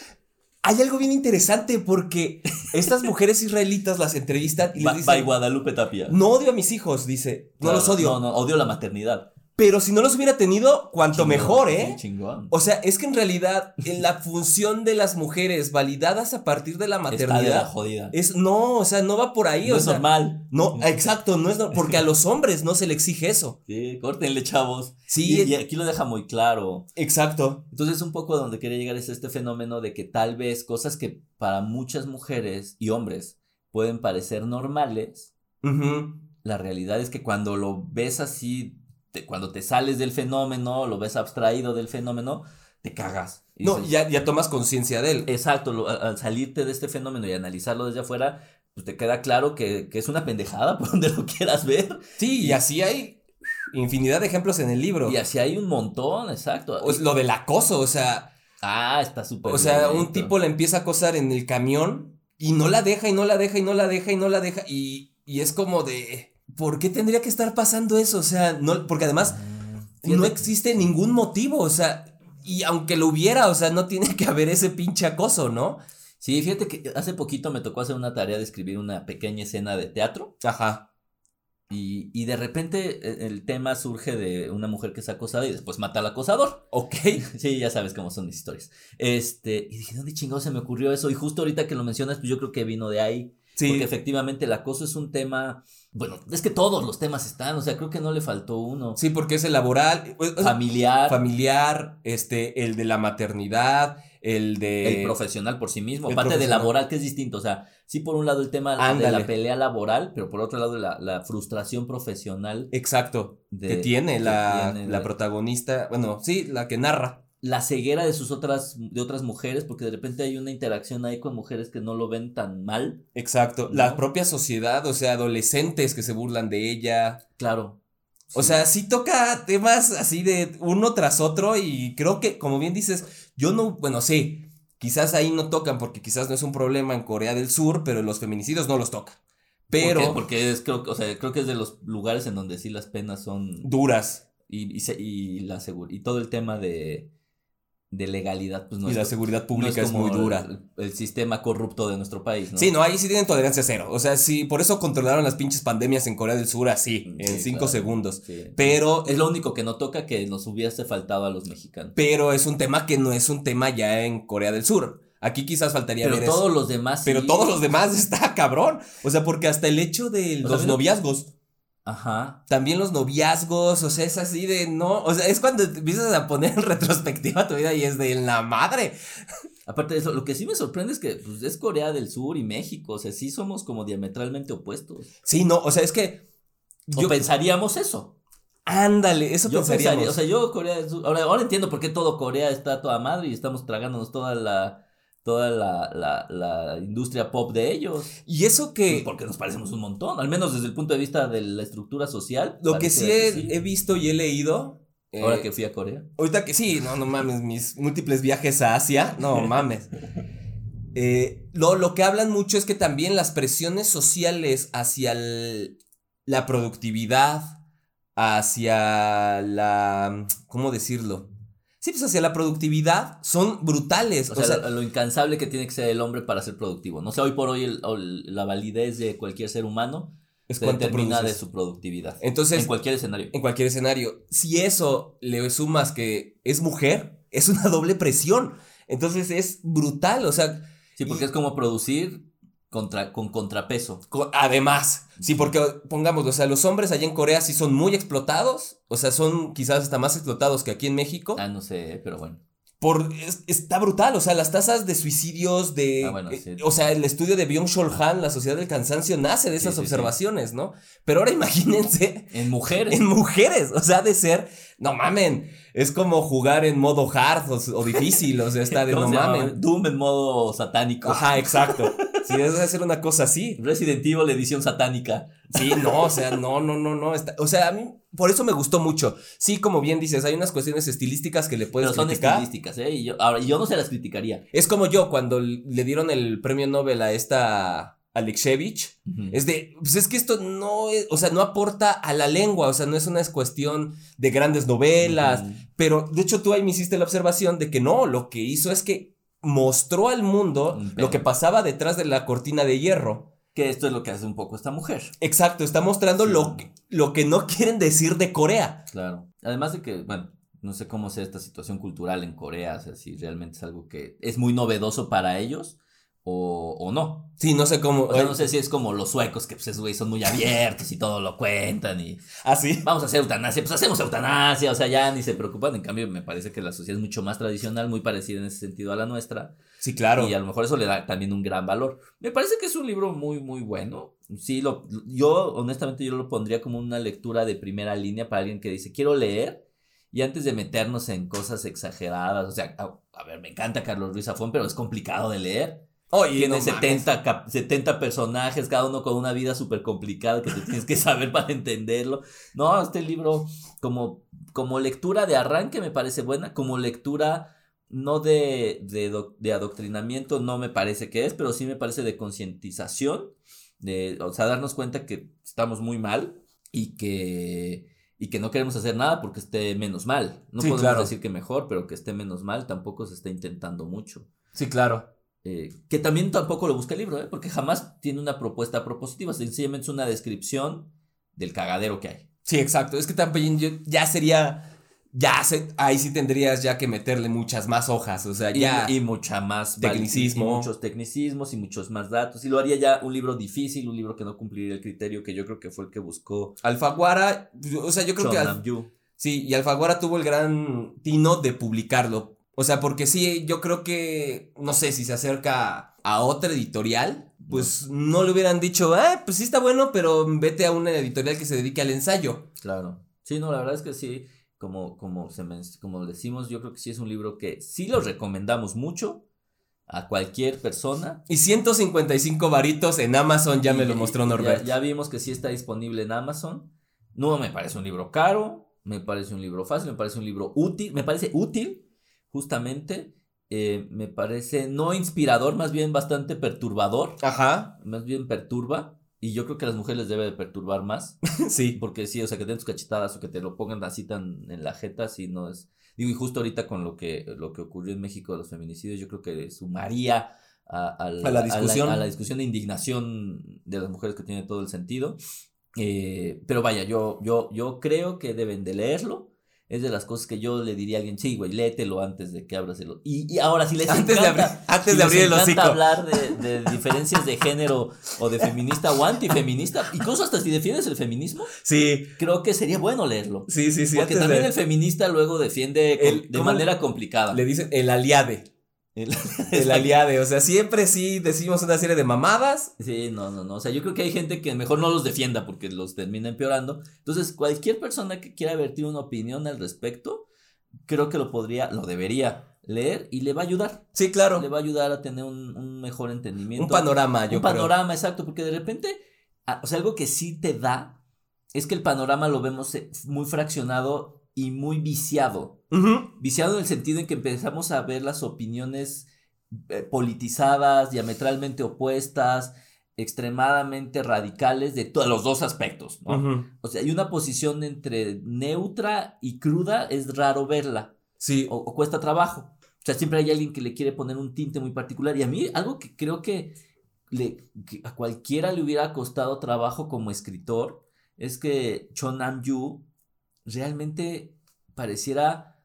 hay algo bien interesante porque estas mujeres israelitas las entrevistan y les Ba- by dicen, Guadalupe Tapia. no odio a mis hijos, dice, no Claro, los odio, No, no, odio la maternidad. Pero si no los hubiera tenido, cuanto Chingón, mejor, ¿eh? chingón. O sea, es que en realidad en la función de las mujeres validadas a partir de la Está de la maternidad jodida. es no, o sea, no va por ahí, no o es sea, normal. no, exacto, no es no- porque a los hombres no se le exige eso. Sí, córtenle, chavos. Sí, Y, y aquí lo deja muy claro. exacto. Entonces, un poco donde quería llegar es este fenómeno de que tal vez cosas que para muchas mujeres y hombres pueden parecer normales, la realidad es que cuando lo ves así, te- cuando te sales del fenómeno, lo ves abstraído del fenómeno, te cagas. Y No, dices, ya, ya tomas conciencia de él. Exacto, lo- al al salirte de este fenómeno y analizarlo desde afuera, pues te queda claro que, que es una pendejada por donde lo quieras ver. Sí, y así hay infinidad de ejemplos en el libro. Y así hay un montón, exacto. O es lo del acoso, o sea, ah, está súper o sea, un tipo la empieza a acosar en el camión y no la deja y no la deja y no la deja y no la deja y, y es como de, ¿por qué tendría que estar pasando eso? O sea, no, porque además no existe ningún motivo, o sea, y aunque lo hubiera, o sea, no tiene que haber ese pinche acoso, ¿no? Sí, fíjate que hace poquito me tocó hacer una tarea de escribir una pequeña escena de teatro Ajá. y, y de repente eh, el tema surge de una mujer que es acosada y después mata al acosador. Ok. Sí, ya sabes cómo son las historias. Este, y dije, ¿dónde chingados se me ocurrió eso? Y justo ahorita que lo mencionas, pues yo creo que vino de ahí. Sí. Porque efectivamente el acoso es un tema, bueno, es que todos los temas están, o sea, creo que no le faltó uno. Sí, porque es el laboral, Familiar, familiar, este, el de la maternidad, el de... el profesional por sí mismo, aparte de laboral, que es distinto. O sea, sí por un lado el tema de la pelea laboral, pero por otro lado la, la frustración profesional Exacto. de- que tiene que la, tiene la de- protagonista, bueno, sí, la que narra. La ceguera de sus otras, de otras mujeres, porque de repente hay una interacción ahí con mujeres que no lo ven tan mal. Exacto. ¿No? La propia sociedad, o sea, adolescentes que se burlan de ella. Claro. O sea, sí toca temas así de uno tras otro y creo que, como bien dices, yo no, bueno, sí, quizás ahí no tocan porque quizás no es un problema en Corea del Sur, pero los feminicidios no los toca. Pero ¿Por? Porque es, creo, que- o sea, creo que es de los lugares en donde sí las penas son. duras Y, y, y la y todo el tema de, de legalidad, pues no y es la seguridad no pública es, como muy dura. El, el sistema corrupto de nuestro país, ¿no? Sí, no, ahí sí tienen tolerancia cero. O sea, sí, por eso controlaron las pinches pandemias en Corea del Sur así, en Sí, cinco claro. segundos. Sí. Pero Es lo único que no toca que nos hubiese faltado a los mexicanos. pero es un tema que no es un tema ya en Corea del Sur. Aquí quizás faltaría Pero ver eso. todos los demás. Pero sí. todos los demás está cabrón. O sea, porque hasta el hecho de O los noviazgos. Ajá. También los noviazgos, o sea, es así de no, o sea, es cuando te empiezas a poner en retrospectiva tu vida y es de la madre. Aparte de eso, lo que sí me sorprende es que pues, es Corea del Sur y México, o sea, sí somos como diametralmente opuestos. Sí, no, o sea, es que O pensaríamos eso. ándale, eso Yo pensaríamos. pensaría, o sea, yo Corea del Sur, ahora, ahora entiendo por qué todo Corea está toda madre y estamos tragándonos toda la toda la, la, la industria pop de ellos. y eso que Pues porque nos parecemos un montón, al menos desde el punto de vista de la estructura social. lo que sí he, he visto y he leído Ahora eh, que fui a Corea. Ahorita que sí, no, no mames, mis múltiples viajes a Asia, no mames. Eh, lo, lo que hablan mucho es que también las presiones sociales hacia el- la productividad, hacia la... ¿Cómo decirlo? Sí, pues hacia la productividad son brutales. O sea, lo, lo incansable que tiene que ser el hombre para ser productivo. No sé, hoy por hoy el- el- la validez de cualquier ser humano es se determina de produces. su productividad. Entonces, en cualquier escenario. en cualquier escenario. Si eso le sumas que es mujer, es una doble presión. Entonces es brutal, o sea, Sí, porque y- es como producir contra, con contrapeso. Co- Además, sí, porque pongámoslo, o sea, los hombres allá en Corea sí son muy explotados, o sea, son quizás hasta más explotados que aquí en México. Ah, no sé, pero bueno. Por, es- está brutal, o sea, las tasas de suicidios, de... Ah, bueno, eh, sí. o sea, el estudio de Byung-Chul Han, la sociedad del cansancio, nace de esas sí, sí. observaciones, ¿no? Pero ahora imagínense En mujeres. en mujeres, o sea, de ser, no mamen, es como jugar en modo hard o, o difícil, o sea, está de ¿Cómo no se llama? mamen. Doom en modo satánico. Ajá, exacto. Sí, debe ser una cosa así. Resident Evil edición satánica. Sí, no, o sea, no, no, no, no. está- o sea, a mí, por eso me gustó mucho. Sí, como bien dices, hay unas cuestiones estilísticas que le puedes Pero son criticar. estilísticas, ¿eh? Y yo, ahora, yo no se las criticaría. Es como yo cuando le dieron el premio Nobel a esta Alexevich. Ujú. Es de, pues es que esto no es, o sea, no aporta a la lengua, o sea, no es una cuestión de grandes novelas, pero de hecho tú ahí me hiciste la observación de que no, lo que hizo es que mostró al mundo Un lo que pasaba detrás de la cortina de hierro. Que esto es lo que hace un poco esta mujer. Exacto, está mostrando Sí. lo, que, lo que no quieren decir de Corea. Claro. Además de que, bueno, no sé cómo sea esta situación cultural en Corea, o sea, si realmente es algo que es muy novedoso para ellos o, o no. Sí, no sé cómo. O sea, no sé si es como los suecos, que pues esos güeyes son muy abiertos y todo lo cuentan y ¿Ah, sí? vamos a hacer eutanasia, pues hacemos eutanasia, o sea, ya ni se preocupan. En cambio, me parece que la sociedad es mucho más tradicional, muy parecida en ese sentido a la nuestra. Sí, claro. Y a lo mejor eso le da también un gran valor. Me parece que es un libro muy, muy bueno. Sí, lo, yo honestamente yo lo pondría como una lectura de primera línea para alguien que dice, quiero leer. Y antes de meternos en cosas exageradas, o sea, a, a ver, me encanta Carlos Ruiz Zafón, pero es complicado de leer. Oye, Tiene no mames. 70, cap- 70 personajes, cada uno con una vida súper complicada que te tienes que saber para entenderlo. No, este libro como, como lectura de arranque me parece buena, como lectura no de, de, de adoctrinamiento no me parece que es, pero sí me parece de concientización, de, o sea, darnos cuenta que estamos muy mal y que, y que no queremos hacer nada porque esté menos mal. No Sí, podemos claro. decir que mejor, pero que esté menos mal tampoco se está intentando mucho. Sí, claro. Eh, que también tampoco lo busca el libro, ¿eh? porque jamás tiene una propuesta propositiva, sencillamente es una descripción del cagadero que hay. Sí, exacto. Es que también ya sería. Ya se, ahí sí tendrías ya que meterle muchas más hojas. O sea, Y, ya. y mucha más Tecnicismo. y muchos tecnicismos y muchos más datos. Y lo haría ya un libro difícil, un libro que no cumpliría el criterio que yo creo que fue el que buscó Alfaguara. O sea, yo creo que. Al-. Sí, y Alfaguara tuvo el gran tino de publicarlo. O sea, porque sí, yo creo que, no sé, si se acerca a otra editorial, pues no le hubieran dicho, ah, pues sí está bueno, pero vete a una editorial que se dedique al ensayo. Claro. Sí, no, la verdad es que sí, como, como, se men- como decimos, yo creo que sí es un libro que sí lo recomendamos mucho a cualquier persona. Y 155 varitos en Amazon, ya me Y- lo mostró Norbert. Ya, ya vimos que sí está disponible en Amazon. No me parece un libro caro, me parece un libro fácil, me parece un libro útil, me parece útil, justamente. eh, me parece no inspirador, más bien bastante perturbador, Ajá, más bien perturba. Y yo creo que a las mujeres les debe de perturbar más. sí. Porque sí, o sea, que den tus cachetadas o que te lo pongan así tan en la jeta, sí no es. Digo, y justo ahorita con lo que, lo que ocurrió en México de los feminicidios, yo creo que sumaría a, a A la discusión. a la discusión de indignación de las mujeres que tiene todo el sentido. Eh, pero vaya, yo, yo, yo creo que deben de leerlo. Es de las cosas que yo le diría a alguien, sí, güey, léetelo antes de que abras el y, y ahora si les Antes de abrir- antes si de abrir les el encanta hablar de, de diferencias de género o de feminista o antifeminista, incluso hasta si defiendes el feminismo, Sí, creo que sería bueno leerlo. sí, sí, sí. Porque también de- el feminista luego defiende El- de ¿cómo manera complicada. le dicen el aliade. El- El aliade. O sea, siempre sí decimos una serie de mamadas. Sí, no, no, no. O sea, yo creo que hay gente que mejor no los defienda porque los termina empeorando. Entonces, cualquier persona que quiera vertir una opinión al respecto, creo que lo podría, lo debería leer y le va a ayudar. Sí, claro. Le va a ayudar a tener un, un mejor entendimiento. Un panorama, yo un panorama, exacto, porque de repente, o sea, algo que sí te da es que el panorama lo vemos eh, muy fraccionado y muy viciado. Viciado en el sentido en que empezamos a ver las opiniones eh, politizadas, diametralmente opuestas, extremadamente radicales de todos los dos aspectos. O sea, hay una posición entre neutra y cruda, es raro verla, Sí. o, o cuesta trabajo. O sea, siempre hay alguien que le quiere poner un tinte muy particular. Y a mí, algo que creo que, le, que a cualquiera le hubiera costado trabajo como escritor, es que Chon Nam-yu realmente pareciera,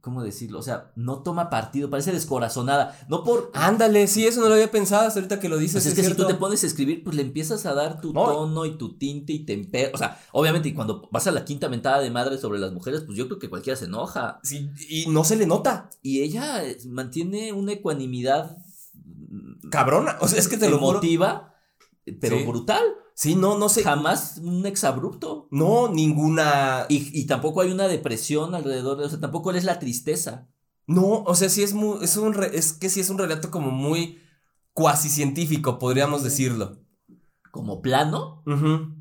¿cómo decirlo? O sea, no toma partido, parece descorazonada. No por... Ándale, sí, eso no lo había pensado hasta ahorita que lo dices. Pues es es que si tú te pones a escribir, pues le empiezas a dar tu No. tono y tu tinte y tempero. O sea, obviamente, y cuando vas a la quinta mentada de madre sobre las mujeres, pues yo creo que cualquiera se enoja. Sí, y no se le nota. Y ella eh, mantiene una ecuanimidad mm, Cabrona. O sea, es que te lo eh, pero Sí. brutal. Sí, no, no sé. Jamás un exabrupto. No, ninguna. Y, y tampoco hay una depresión alrededor de, o sea, tampoco eres la tristeza. No, o sea, sí es muy. Es un re- es que sí es un relato como muy cuasi científico, podríamos decirlo. Como plano. Ujú,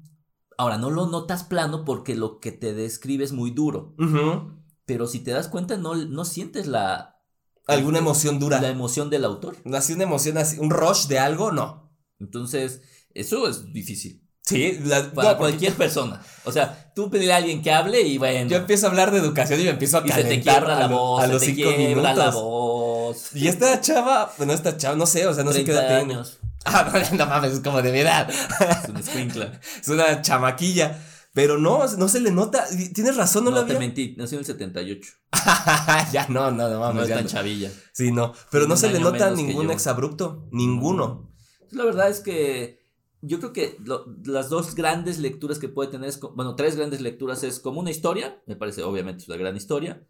Ahora, no lo notas plano porque lo que te describe es muy duro. ujú. Pero si te das cuenta, no, no sientes la, Alguna emoción dura. la emoción del autor. Así una emoción así, un rush de algo, no. Entonces, eso es difícil. Sí, la- Para no, cualquier persona. O sea, tú pedirle a alguien que hable y bueno. Yo empiezo a hablar de educación y me empiezo a y se te calentar quiebra a, la voz, a se los te cinco quiebra la minutos. voz. Y esta chava, bueno, esta chava, no sé, o sea, no sé qué 30 edad tiene. Ah, no, no mames, es como de mi edad. Es un escuincla. Es una chamaquilla. Pero no, no se le nota. Tienes razón, no, No, lo te había. mentí, nació en el 78. ya no, no, no No mames. es ya tan no. chavilla. Sí, no. Pero no se le nota ningún exabrupto. Ninguno. La verdad es que yo creo que lo- las dos grandes lecturas que puede tener, es, bueno, tres grandes lecturas es como una historia, me parece obviamente es una gran historia,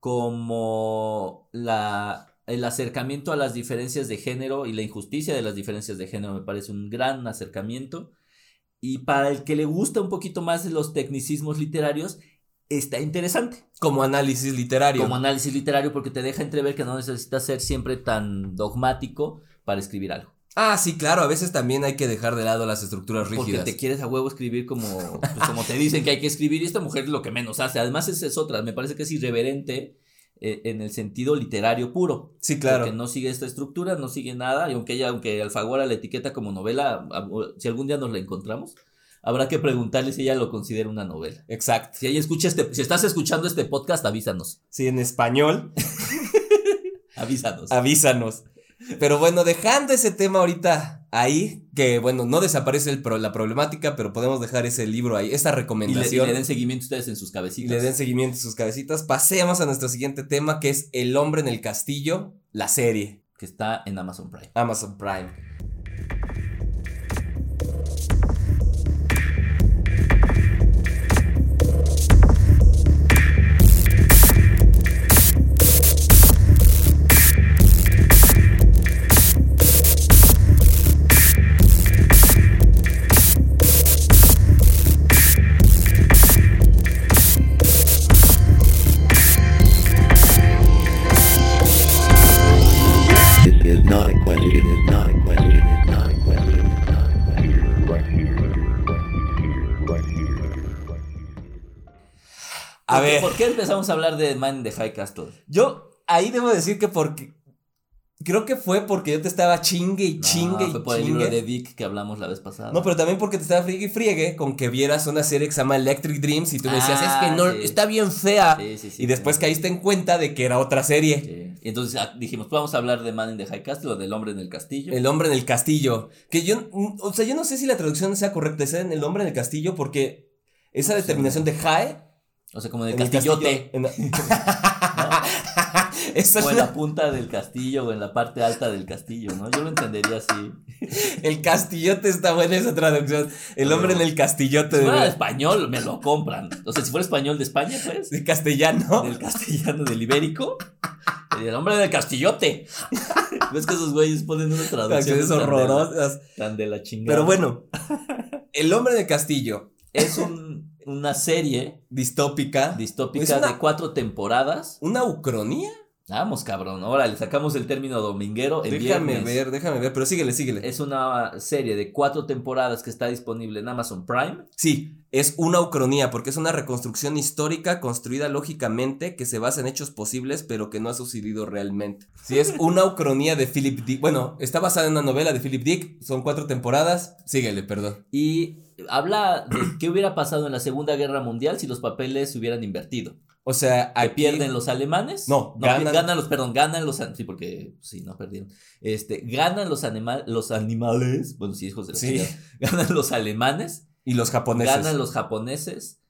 como la, el acercamiento a las diferencias de género y la injusticia de las diferencias de género me parece un gran acercamiento. Y para el que le gusta un poquito más los tecnicismos literarios, está interesante Como análisis literario. como análisis literario porque te deja entrever que no necesitas ser siempre tan dogmático para escribir algo. Ah, sí, claro. A veces también hay que dejar de lado las estructuras Porque rígidas. te quieres a huevo escribir como, pues, como te dicen que hay que escribir y esta mujer es lo que menos hace. Además, esa es otra. Me parece que es irreverente eh, en el sentido literario puro. Sí, claro. Porque no sigue esta estructura, no sigue nada. Y aunque ella, aunque Alfagora la etiqueta como novela, si algún día nos la encontramos, habrá que preguntarle si ella lo considera una novela. Exacto. Si ella escucha este, si estás escuchando este podcast, avísanos. Sí, en español. Avísanos. avísanos. Pero bueno, dejando ese tema ahorita ahí, que bueno, no desaparece el pro- la problemática, pero podemos dejar ese libro ahí, esa y, le, y recomendación. le den seguimiento ustedes en sus y cabecitas. le den seguimiento a sus cabecitas. Pasemos a nuestro siguiente tema, que es El hombre en el castillo, la serie, que está en Amazon Prime. Amazon Prime. A ¿Por qué- ver. ¿Por qué empezamos a hablar de Man in the High Castle? Yo ahí debo decir que porque. Creo que fue porque yo te estaba chingue y No, chingue y fue por el libro chingue. de Vic que hablamos la vez pasada. No, pero también porque te estaba friegue y friegue con que vieras una serie que se llama Electric Dreams y tú me decías, Ah, es que no, sí. está bien fea. Sí, sí, y después caíste en cuenta de que era otra serie. Y entonces ah, dijimos, pues vamos a hablar de Man in the High Castle o del hombre en el castillo. El hombre en el castillo. Que yo, o sea, yo no sé si la traducción sea correcta, sea en el hombre en el castillo, porque esa determinación de Jae O sea, como en el En el castillote. castillo- en la- Esa es O en la- la punta del castillo o en la parte alta del castillo, ¿no? Yo lo entendería así. el castillote está buena esa traducción. El No. hombre en el castillote Si fuera de español, me lo compran. O sea, si fuera español de España, pues. de castellano. Del castellano, del ibérico. El hombre del castillote. ¿Ves que esos güeyes ponen unas traducciones horrorosas. Tan de la chingada. Pero bueno, el hombre del castillo, Es un- una serie distópica. distópica una- de cuatro temporadas. ¿Una ucronía? Vamos, cabrón. Ahora le sacamos el término dominguero. El Déjame viernes. ver, déjame ver, pero síguele, síguele. Es una serie de cuatro temporadas que está disponible en Amazon Prime. Sí, es una ucronía porque es una reconstrucción histórica construida lógicamente que se basa en hechos posibles pero que no ha sucedido realmente. Sí, es una ucronía de Philip Dick. Bueno, está basada en una novela de Philip Dick, son cuatro temporadas. Síguele, perdón. Y habla de qué hubiera pasado en la Segunda Guerra Mundial si los papeles se hubieran invertido. O sea, Que aquí pierden los alemanes. No, ganan, ganan- los, perdón, ganan los, sí, porque, sí, no perdieron. Este, ganan los, animal, los animales, bueno, sí, hijos de la Sí. ganan los alemanes, y los japoneses. ganan los japoneses,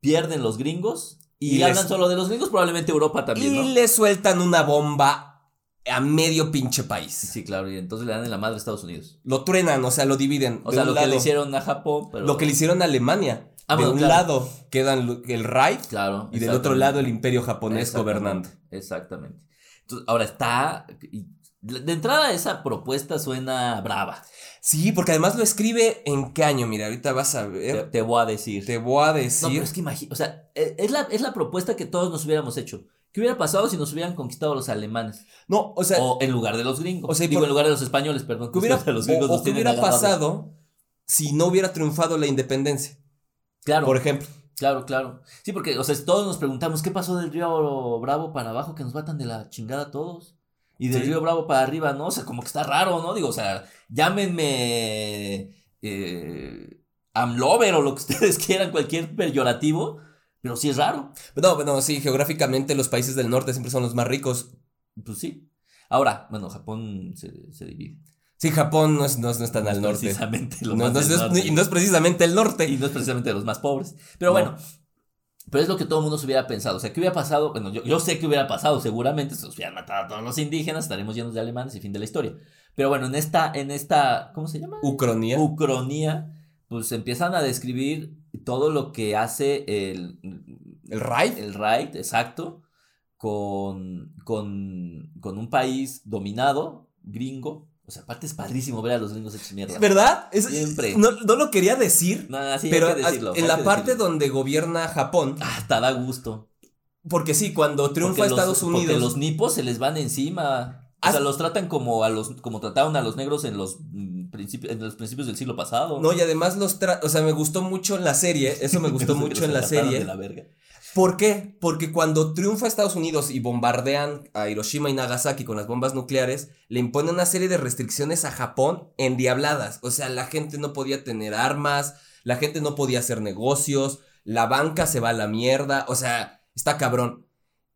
pierden los gringos y, Y ganan les- solo de los gringos, probablemente Europa también, y ¿no? le sueltan una bomba a medio pinche país. Sí, claro, y entonces le dan en la madre a Estados Unidos. Lo truenan, o sea, lo dividen. O sea, lo que le hicieron a Japón, pero... Lo que le hicieron a Alemania. Ah, de bueno, un claro. lado quedan el Reich Claro. y del otro lado el imperio japonés Exactamente, gobernando. Exactamente. Entonces, ahora está... De entrada esa propuesta suena brava. Sí, porque además lo escribe en qué año, mira, ahorita vas a ver. te voy a decir. Te voy a No, decir. pero es que imagina, o sea, eh, es la, es la propuesta que todos nos hubiéramos hecho. ¿Qué hubiera pasado si nos hubieran conquistado los alemanes? No, o sea, o en lugar de los gringos. o sea, Digo, por- en lugar de los españoles, perdón. ¿qué hubiera, los gringos o- o nos qué tienen hubiera agarrados. pasado si no hubiera triunfado la independencia? Claro, Por ejemplo. claro, claro. Sí, porque, o sea, todos nos preguntamos, ¿qué pasó del río Bravo para abajo que nos batan de la chingada a todos? Y del Sí. río Bravo para arriba, ¿no? O sea, como que está raro, ¿no? Digo, o sea, llámenme eh, Amlover o lo que ustedes quieran, cualquier peyorativo, pero sí es raro. No, bueno, sí, geográficamente los países del norte siempre son los más ricos. Pues sí. Ahora, bueno, Japón se, se divide. Sí, Japón no es, no no es tan No al norte. Precisamente No, más no es, no es- norte. y no es precisamente el Y norte. no es precisamente de los más pobres. Pero No. bueno, pero es lo que todo el mundo se hubiera pensado. O sea, ¿qué hubiera pasado? Bueno, yo, yo sé que hubiera pasado, seguramente se hubieran matado a todos los indígenas, estaremos llenos de alemanes y fin de la historia. Pero bueno, en esta, en esta, ¿cómo se llama? Ucronía. Ucronía, pues empiezan a describir todo lo que hace el, el Reich. el Reich, exacto, con, con, con un país dominado, gringo. O sea, aparte es padrísimo ver a los gringos hechos mierda. ¿Verdad? Es- Siempre. No, no lo quería decir, sí, pero hay que decirlo, en la parte donde gobierna Japón, Ah, Hasta da gusto. porque sí, cuando triunfa Porque los- Estados Porque Unidos, los nipos se les van encima. O sea, los tratan como a los, como trataron a los negros en los mm, principios, en los principios del siglo pasado. no, y además los tra- o sea, me gustó mucho en la serie, eso me gustó mucho en la serie. de la verga. ¿Por qué? Porque cuando triunfa Estados Unidos y bombardean a Hiroshima y Nagasaki con las bombas nucleares, le imponen una serie de restricciones a Japón endiabladas. O sea, la gente no podía tener armas, la gente no podía hacer negocios, la banca se va a la mierda, o sea, está cabrón.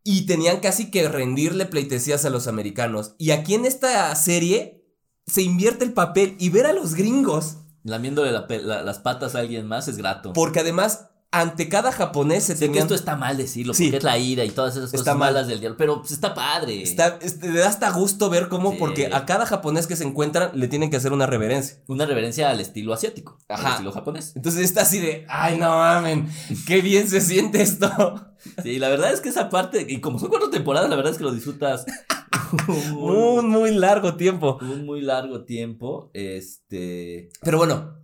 Y tenían casi que rendirle pleitesías a los americanos. Y aquí en esta serie se invierte el papel y ver a los gringos, Lamiéndole la pe- la- las patas a alguien más es grato. porque además ante cada japonés se Sé que tenían... esto está mal decirlo, Sí. porque es la ira y todas esas Está cosas mal. malas del diablo. Pero pues, está padre. Está, este, le da hasta gusto ver cómo, Sí. porque a cada japonés que se encuentran le tienen que hacer una reverencia. Una reverencia al estilo asiático. Al Ajá. estilo japonés. Entonces está así de, ay, no mamen, qué bien se siente esto. Sí, la verdad es que esa parte, y como son cuatro temporadas, la verdad es que lo disfrutas Un muy largo tiempo. un muy largo tiempo. Este. Pero bueno,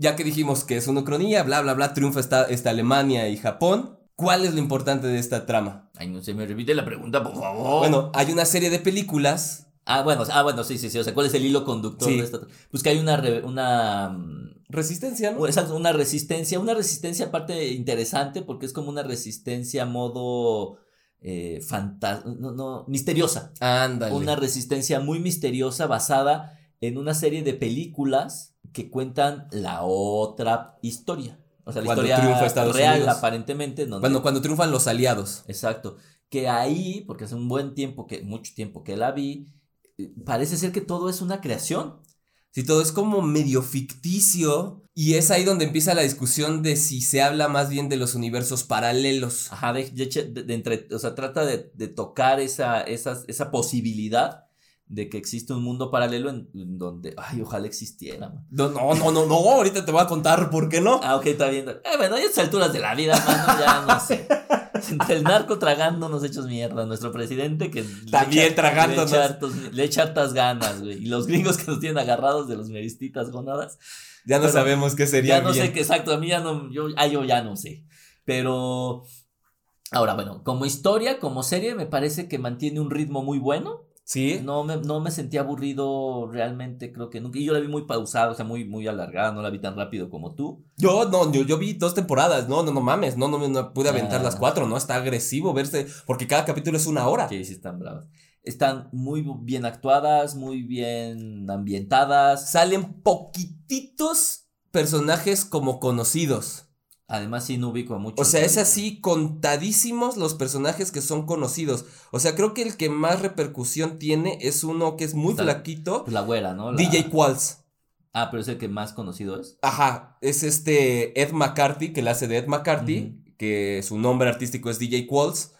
ya que dijimos que es una cronilla, bla, bla, bla, triunfa esta, esta Alemania y Japón. ¿Cuál es lo importante de esta trama? Ay, no se me repite la pregunta, por favor. Bueno, hay una serie de películas. Ah, bueno, ah, bueno, sí, sí, sí. O sea, ¿cuál es el hilo conductor Sí. de esta? Pues que hay una, re- una, mm, Resistencia, ¿no? exacto, una resistencia, una resistencia aparte interesante porque es como una resistencia a modo eh, no, no, misteriosa. Ándale. Una resistencia muy misteriosa basada en una serie de películas que cuentan la otra historia. O sea, la Cuando historia triunfa Estados real Unidos. aparentemente. donde- Cuando, cuando triunfan los aliados. Exacto. Que ahí, porque hace un buen tiempo, que mucho tiempo que la vi, eh, parece ser que todo es una creación. Si todo es como medio ficticio. Y es ahí donde empieza la discusión de si se habla más bien de los universos paralelos. Ajá, de, de- de- de entre- o sea, trata de, de tocar esa, esa, esa posibilidad de que existe un mundo paralelo en, en donde, ay, ojalá existiera. man. No, no, no, no, no, ahorita te voy a contar por qué no. Ah, ok, está bien. Eh, bueno, a estas alturas de la vida, mano, ya no sé. Entre el narco tragándonos hechos mierda, nuestro presidente que le También echa- tragándonos. Le echa, hartos- le echa hartas ganas, güey. Y los gringos que nos tienen agarrados de los meristitas gonadas. Ya no sabemos qué sería Ya no bien. sé qué exacto, a mí ya no, yo, ah, yo ya no sé. Pero, ahora, bueno, como historia, como serie, me parece que mantiene un ritmo muy bueno. Sí. No me, no me sentí aburrido realmente, creo que nunca. Y yo la vi muy pausada, o sea, muy, muy alargada, no la vi tan rápido como tú. Yo no, yo, yo vi dos temporadas, no, no, no mames, no, no, me- no pude aventar Ah. las cuatro, no, está agresivo verse, porque cada capítulo es una hora. Sí, sí, están bravas. Están muy bien actuadas, muy bien ambientadas. Salen poquititos personajes como conocidos. Además, sí, no ubico a muchos. O sea, es así contadísimos los personajes que son conocidos. O sea, creo que el que más repercusión tiene es uno que es muy flaquito, Pues la güera, ¿no? La- DJ Qualls. Ah, pero es el que más conocido es. Ajá, es este Ed McCarthy, que la hace de Ed McCarthy, que su nombre artístico es DJ Qualls.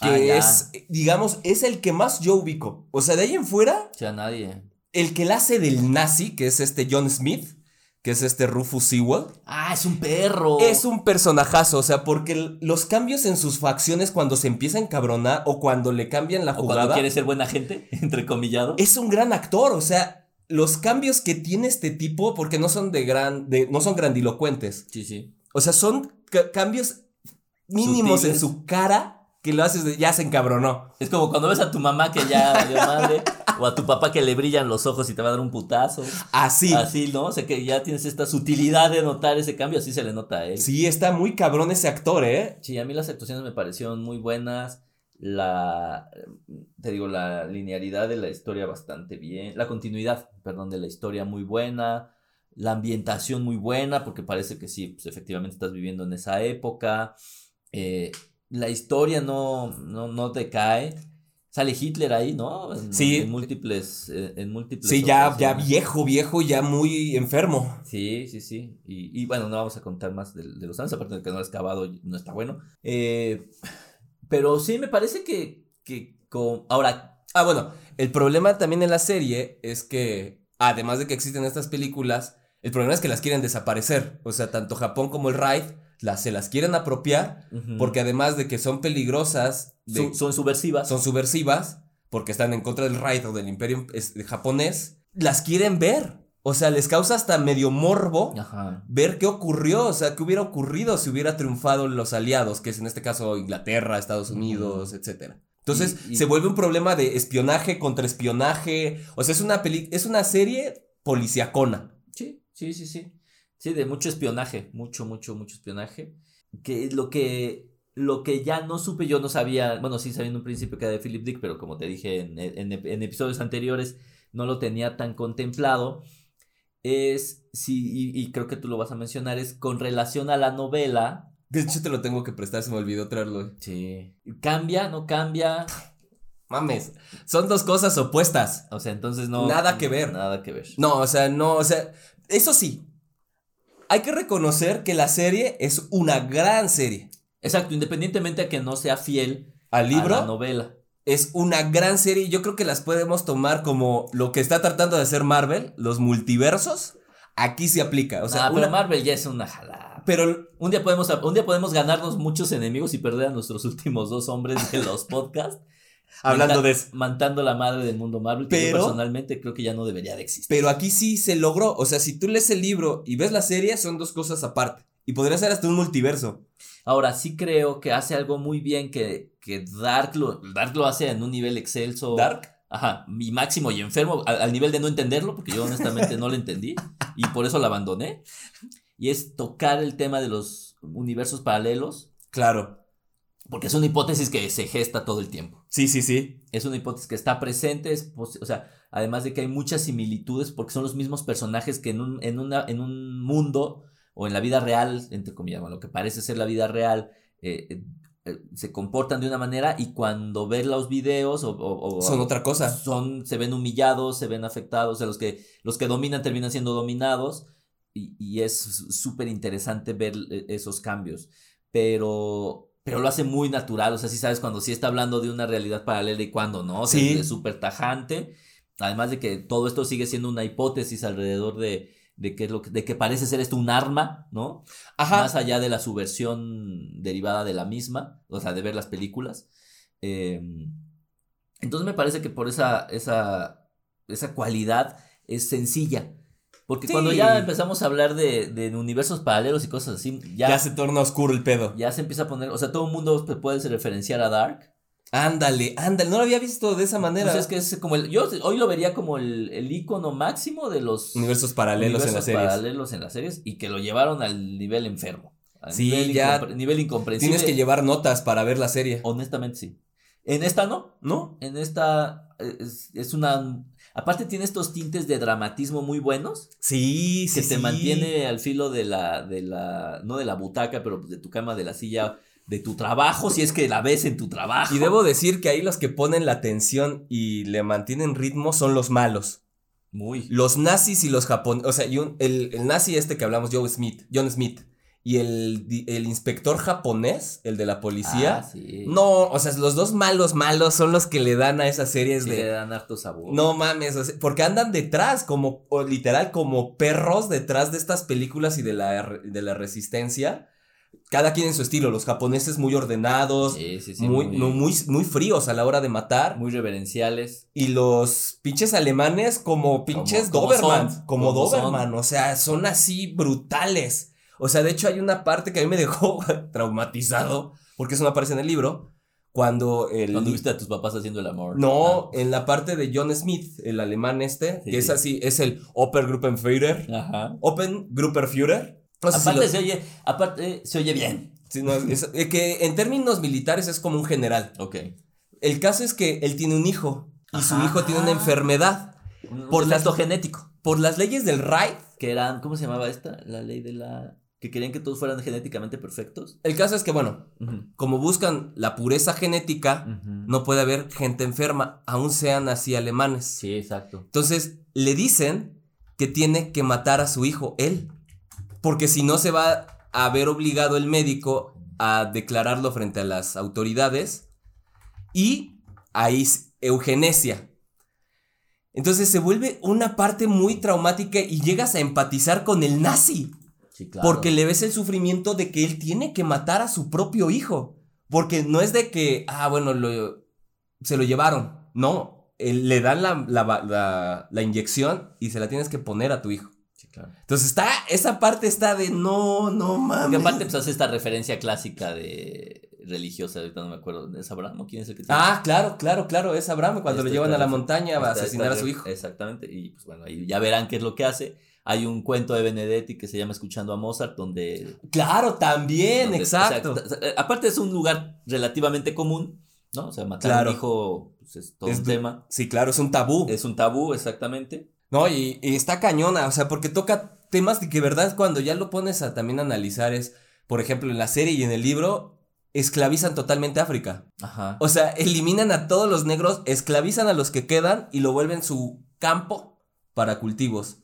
Que Ah, es, digamos, es el que más yo ubico. O sea, de ahí en fuera, O sea, nadie. el que la hace del nazi, que es este John Smith, que es este Rufus Sewell, Ah, es un perro. es un personajazo. O sea, porque los cambios en sus facciones cuando se empieza a encabronar o cuando le cambian la O cuando jugada, quiere ser buena gente, entrecomillado. es un gran actor. O sea, los cambios que tiene este tipo, porque no son de gran, de, no son grandilocuentes. Sí, sí. O sea, son ca- cambios mínimos en su cara que lo haces de ya se encabronó. Es como cuando ves a tu mamá que ya valió madre, o a tu papá que le brillan los ojos y te va a dar un putazo. Así. Así, ¿no? O sea que ya tienes esta sutilidad de notar ese cambio, así se le nota a él. Sí, está muy cabrón ese actor, ¿eh? Sí, a mí las actuaciones me parecieron muy buenas. La, te digo, la linealidad de la historia bastante bien. La continuidad, perdón, de la historia muy buena. La ambientación muy buena, porque parece que sí, pues efectivamente estás viviendo en esa época. Eh, la historia no, no, no te cae. Sale Hitler ahí, ¿no? En, Sí. En múltiples, eh, en múltiples Sí, ya, ya viejo, viejo, ya muy enfermo. Sí, sí, sí. Y, y bueno, no vamos a contar más de, de los años, aparte de que no lo has acabado, no está bueno. Eh, pero sí, me parece que, que con... Ahora, Ah, bueno, el problema también en la serie es que, además de que existen estas películas, el problema es que las quieren desaparecer. O sea, tanto Japón como el Raid las, se las quieren apropiar, porque además de que son peligrosas, de- son, son subversivas. son subversivas, porque están en contra del Raid o del imperio japonés, las quieren ver. O sea, les causa hasta medio morbo Ajá. ver qué ocurrió, o sea, qué hubiera ocurrido si hubiera triunfado los aliados, que es en este caso Inglaterra, Estados Unidos, etcétera. Entonces, Y- y- se vuelve un problema de espionaje contra espionaje, o sea, es una peli es una serie policiacona. Sí, sí, sí, sí. Sí, de mucho espionaje, mucho, mucho, mucho espionaje. Que lo que, lo que ya no supe, yo no sabía, bueno, sí sabía en un principio que era de Philip Dick, pero como te dije en, en- en episodios anteriores, no lo tenía tan contemplado. Es, sí, y, y creo que tú lo vas a mencionar, es con relación a la novela. De hecho, te lo tengo que prestar, se me olvidó traerlo. Sí. ¿Cambia? ¿No cambia? Mames, son dos cosas opuestas. O sea, entonces no. Nada que ver. Nada que ver. No, o sea, no, o sea, eso sí. Hay que reconocer que la serie es una gran serie. Exacto, independientemente a que no sea fiel Al a la libro novela. es una gran serie y yo creo que las podemos tomar como lo que está tratando de hacer Marvel, los multiversos. Aquí se aplica, o sea, Ah, pero una- Marvel ya es una jalada. pero Un día podemos, un día podemos ganarnos muchos enemigos y perder a nuestros últimos dos hombres de los podcasts. Hablando Manta- de eso. Mantando la madre del mundo Marvel, que Pero- yo personalmente creo que ya no debería de existir. Pero aquí sí se logró, o sea, si tú lees el libro y ves la serie son dos cosas aparte y podría ser hasta un multiverso. Ahora, sí creo que hace algo muy bien que, que Dark, lo, Dark lo hace en un nivel excelso. Dark Ajá, y máximo y enfermo, al, al nivel de no entenderlo, porque yo honestamente no lo entendí y por eso lo abandoné. Y es tocar el tema de los universos paralelos, Claro. Porque es una hipótesis que se gesta todo el tiempo. Sí, sí, sí. Es una hipótesis que está presente, es o sea, además de que hay muchas similitudes porque son los mismos personajes que en un, en una, en un mundo o en la vida real, entre comillas, bueno, lo que parece ser la vida real, eh, eh, eh, se comportan de una manera y cuando ves los videos o, o- o- Son otra cosa. son, se ven humillados, se ven afectados, o sea, los que, los que dominan terminan siendo dominados y, y es súper interesante ver eh, esos cambios, pero, pero lo hace muy natural, o sea, sí sabes cuando sí está hablando de una realidad paralela y cuando no, o sea, Sí. es súper tajante, además de que todo esto sigue siendo una hipótesis alrededor de, de, que, es lo que, de que parece ser esto un arma, ¿no? Ajá. Más allá de la subversión derivada de la misma, o sea, de ver las películas. Eh, entonces me parece que por esa, esa, esa cualidad es sencilla. Porque Sí. cuando ya empezamos a hablar de, de universos paralelos y cosas así, ya, Ya, ya, se torna oscuro el pedo. se empieza a poner, o sea, todo el mundo puede referenciar a Dark. Ándale, ándale. No lo había visto de esa manera. Entonces es que es como el, yo hoy lo vería como el, el icono máximo de los Universos paralelos en las series. paralelos en las series y que lo llevaron al nivel enfermo. Al Sí, nivel ya incompre- nivel incomprensible. Tienes que llevar notas para ver la serie. Honestamente, sí. En esta no. ¿No? En esta eh, es, es una. Aparte, tiene estos tintes de dramatismo muy buenos. Sí, sí. Que te sí. mantiene al filo de la, de la. No de la butaca, pero de tu cama, de la silla, de tu trabajo, si es que la ves en tu trabajo. Y debo decir que ahí los que ponen la atención y le mantienen ritmo son los malos. Muy. Los nazis y los japoneses. O sea, y un- el, el nazi este que hablamos, Joe Smith, John Smith. Y el, el inspector japonés, el de la policía. Ah, sí. No, o sea, los dos malos malos son los que le dan a esas series Sí, de. le dan harto sabor. No mames, o sea, porque andan detrás, como, o literal, como perros detrás de estas películas y de la, de la resistencia. Cada quien en su estilo, los japoneses muy ordenados, Sí, sí, sí. muy, muy, muy, muy fríos a la hora de matar. muy reverenciales. Y los pinches alemanes como pinches como Doberman, como, son. Doberman, o sea, son así brutales. O sea, de hecho hay una parte que a mí me dejó traumatizado, porque eso no aparece en el libro, cuando el... Cuando viste a tus papás haciendo el amor. No, en la parte de John Smith, el alemán este, Sí, que es sí. así, es el Obergruppenführer. Ah, Ajá. Obergruppenführer. No sé si aparte lo- se oye, aparte se oye bien. si no, es- es que en términos militares es como un general. Ok. El caso es que él tiene un hijo y su Ajá. hijo tiene una enfermedad. Un, Por un las- genético. Por las leyes del Reich, Que eran, ¿cómo se llamaba esta? La ley de la. Que querían que todos fueran genéticamente perfectos. el caso es que, bueno, como buscan la pureza genética, no puede haber gente enferma, aún sean así alemanes. Sí, exacto. Entonces, le dicen que tiene que matar a su hijo, él. Porque si no, se va a ver obligado el médico a declararlo frente a las autoridades. Y ahí es eugenesia. Entonces se vuelve una parte muy traumática y llegas a empatizar con el nazi. Sí, claro. Porque le ves el sufrimiento de que él tiene que matar a su propio hijo. Porque no es de que, ah, bueno, lo- se lo llevaron. No, él- le dan la, la, la- la inyección y se la tienes que poner a tu hijo. Sí, claro. Entonces está, esa parte está de no, no mames. aparte, pues hace esta referencia clásica de religiosa, ahorita no me acuerdo. ¿Es Abraham o quién es el que tiene? Ah, claro, claro, claro, es Abraham cuando lo Esta- llevan a la montaña a esta- asesinar a su hijo. Exactamente. Y pues bueno, ahí ya verán qué es lo que hace. Hay un cuento de Benedetti que se llama Escuchando a Mozart, donde Claro, también, Donde- exacto. o sea, t- t- aparte es un lugar relativamente común, ¿no? O sea, matar Claro. a un hijo pues, es todo Es un tema. Sí, claro, es un tabú. Es un tabú, exactamente. No, y, y está cañona, o sea, porque toca temas de que verdad cuando ya lo pones a también analizar es, por ejemplo, en la serie y en el libro, esclavizan totalmente África. Ajá. O sea, eliminan a todos los negros, esclavizan a los que quedan y lo vuelven su campo para cultivos.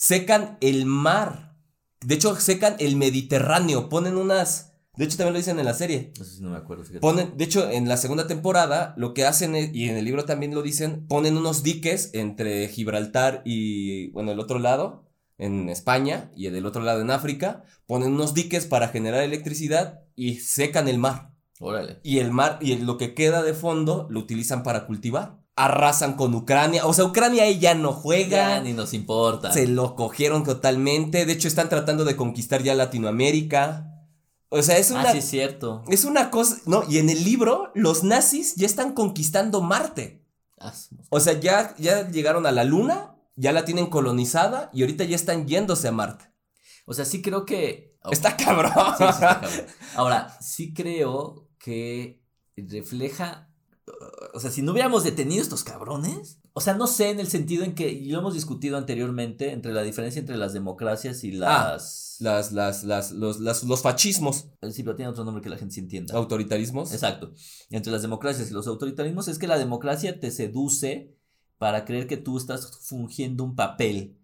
Secan el mar. De hecho, secan el Mediterráneo. Ponen unas... De hecho, también lo dicen en la serie. Eso sí no me acuerdo, fíjate. Ponen, de hecho, en la segunda temporada, lo que hacen, es- y en el libro también lo dicen, ponen unos diques entre Gibraltar y, bueno, el otro lado, en España, y del otro lado en África, ponen unos diques para generar electricidad y secan el mar. Órale. Y el mar, y lo que queda de fondo, lo utilizan para cultivar. Arrasan con Ucrania, o sea, Ucrania ahí ya no juega. Ya ni nos importa. Se lo cogieron totalmente. De hecho, están tratando de conquistar ya Latinoamérica. O sea, es una, Ah, sí, es cierto. es una cosa, no, y en el libro los nazis ya están conquistando Marte. Ah, O sea, ya, ya llegaron a la Luna, ya la tienen colonizada y ahorita ya están yéndose a Marte. O sea, sí creo que. oh, Está cabrón. sí, sí está cabrón. Ahora, sí creo que refleja. O sea, si no hubiéramos detenido estos cabrones, O sea, no sé en el sentido en que, y lo hemos discutido anteriormente, entre la diferencia entre las democracias y Ah. las... Las, las, las, los, las- los fascismos, Sí, pero tiene otro nombre que la gente sí entienda. autoritarismos. Exacto. Entre las democracias y los autoritarismos es que la democracia te seduce para creer que tú estás fungiendo un papel.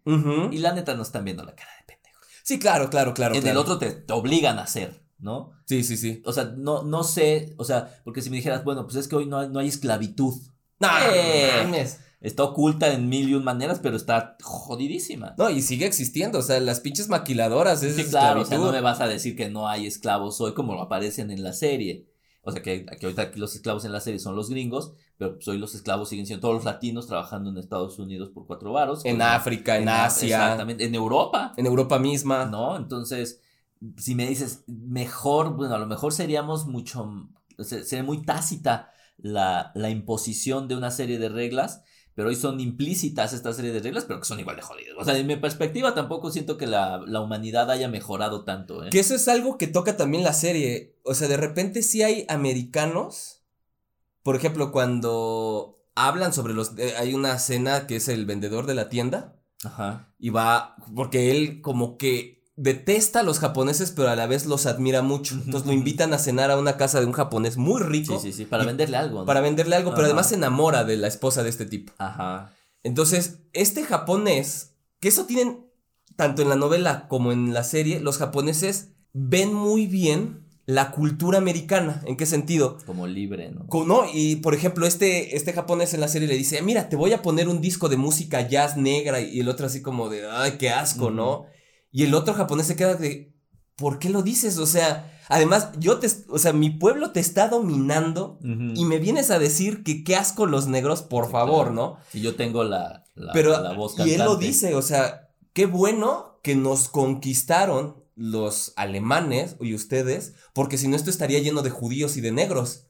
Y la neta no están viendo la cara de pendejo. Sí, claro, claro, claro. en el otro te, te obligan a hacer, ¿no? Sí, sí, sí. O sea, no, no sé, o sea, porque si me dijeras, bueno, pues es que hoy no hay, no hay esclavitud. No, Eh. Está oculta en mil y un maneras, pero está jodidísima. No, y sigue existiendo, o sea, las pinches maquiladoras es Sí, claro, o sea, esclavitud. no me vas a decir que no hay esclavos hoy como aparecen en la serie. O sea, que, que ahorita aquí los esclavos en la serie son los gringos, pero pues hoy los esclavos siguen siendo todos los latinos trabajando en Estados Unidos por cuatro varos. En África, en, Af- Asia, Exactamente, en Europa, en Europa misma. ¿no? Entonces, si me dices, mejor, bueno, a lo mejor seríamos mucho, se- sería muy tácita la, la imposición de una serie de reglas, pero hoy son implícitas esta serie de reglas, pero que son igual de jodidas. O sea, en mi perspectiva tampoco siento que la, la humanidad haya mejorado tanto, ¿eh? Que eso es algo que toca también la serie. O sea, de repente sí hay americanos. Por ejemplo, cuando hablan sobre los. eh, hay una escena que es el vendedor de la tienda. Ajá. Y va. Porque él como que detesta a los japoneses, pero a la vez los admira mucho. Entonces lo invitan a cenar a una casa de un japonés muy rico. Sí, sí, sí, para venderle algo, ¿no? Para venderle algo, pero además se enamora de la esposa de este tipo. Ajá. Entonces, este japonés, que eso tienen tanto en la novela como en la serie, los japoneses ven muy bien la cultura americana. ¿En qué sentido? Como libre, ¿no? Co- ¿No? Y por ejemplo, este, este japonés en la serie le dice, mira, te voy a poner un disco de música jazz negra y el otro así como de, ay, qué asco, ¿no? Y el otro japonés se queda de, ¿por qué lo dices? O sea, además, yo te, o sea, mi pueblo te está dominando y me vienes a decir que qué asco los negros, por Sí, favor, claro. ¿no? Y yo tengo la, la, Pero, la voz y él lo dice, o sea, qué bueno que nos conquistaron los alemanes y ustedes, porque si no esto estaría lleno de judíos y de negros.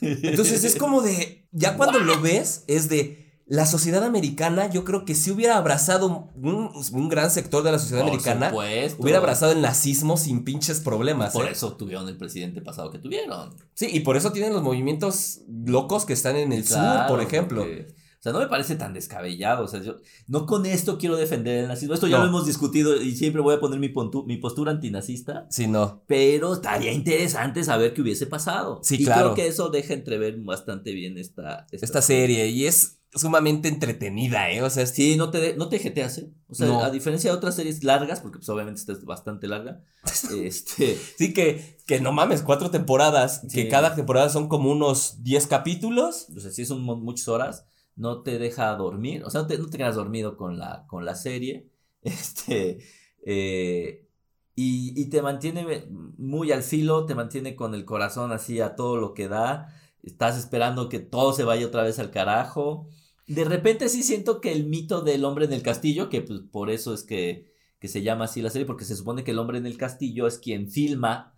Entonces es como de, ya cuando lo ves, es de, la sociedad americana, yo creo que si hubiera abrazado un, un gran sector de la sociedad Por americana, supuesto. hubiera abrazado el nazismo sin pinches problemas. Por ¿eh? eso tuvieron el presidente pasado que tuvieron. Sí, y por eso tienen los movimientos locos que están en el sur, por ejemplo. porque- o sea, no me parece tan descabellado. O sea, yo no con esto quiero defender el nazismo. Esto ya No. lo hemos discutido y siempre voy a poner mi, pontu- mi postura antinazista. Sí, no. Pero estaría interesante saber qué hubiese pasado. Sí, y claro. creo que eso deja entrever bastante bien esta, Esta serie, y es sumamente entretenida, ¿eh? O sea, es- Sí, no te, de- no te jeteas, ¿eh? O sea, No. a diferencia de otras series largas, porque pues obviamente esta es bastante larga, este, Sí, que, que no mames, cuatro temporadas, Sí. que cada temporada son como unos 10 capítulos. o sea, sí son mu- muchas horas, no te deja dormir, o sea, no te, no te quedas dormido con la, con la serie, este, eh, y, y te mantiene muy al filo, te mantiene con el corazón así a todo lo que da, estás esperando que todo se vaya otra vez al carajo. De repente sí siento que el mito del hombre en el castillo, que pues por eso es que, que se llama así la serie, porque se supone que el hombre en el castillo es quien filma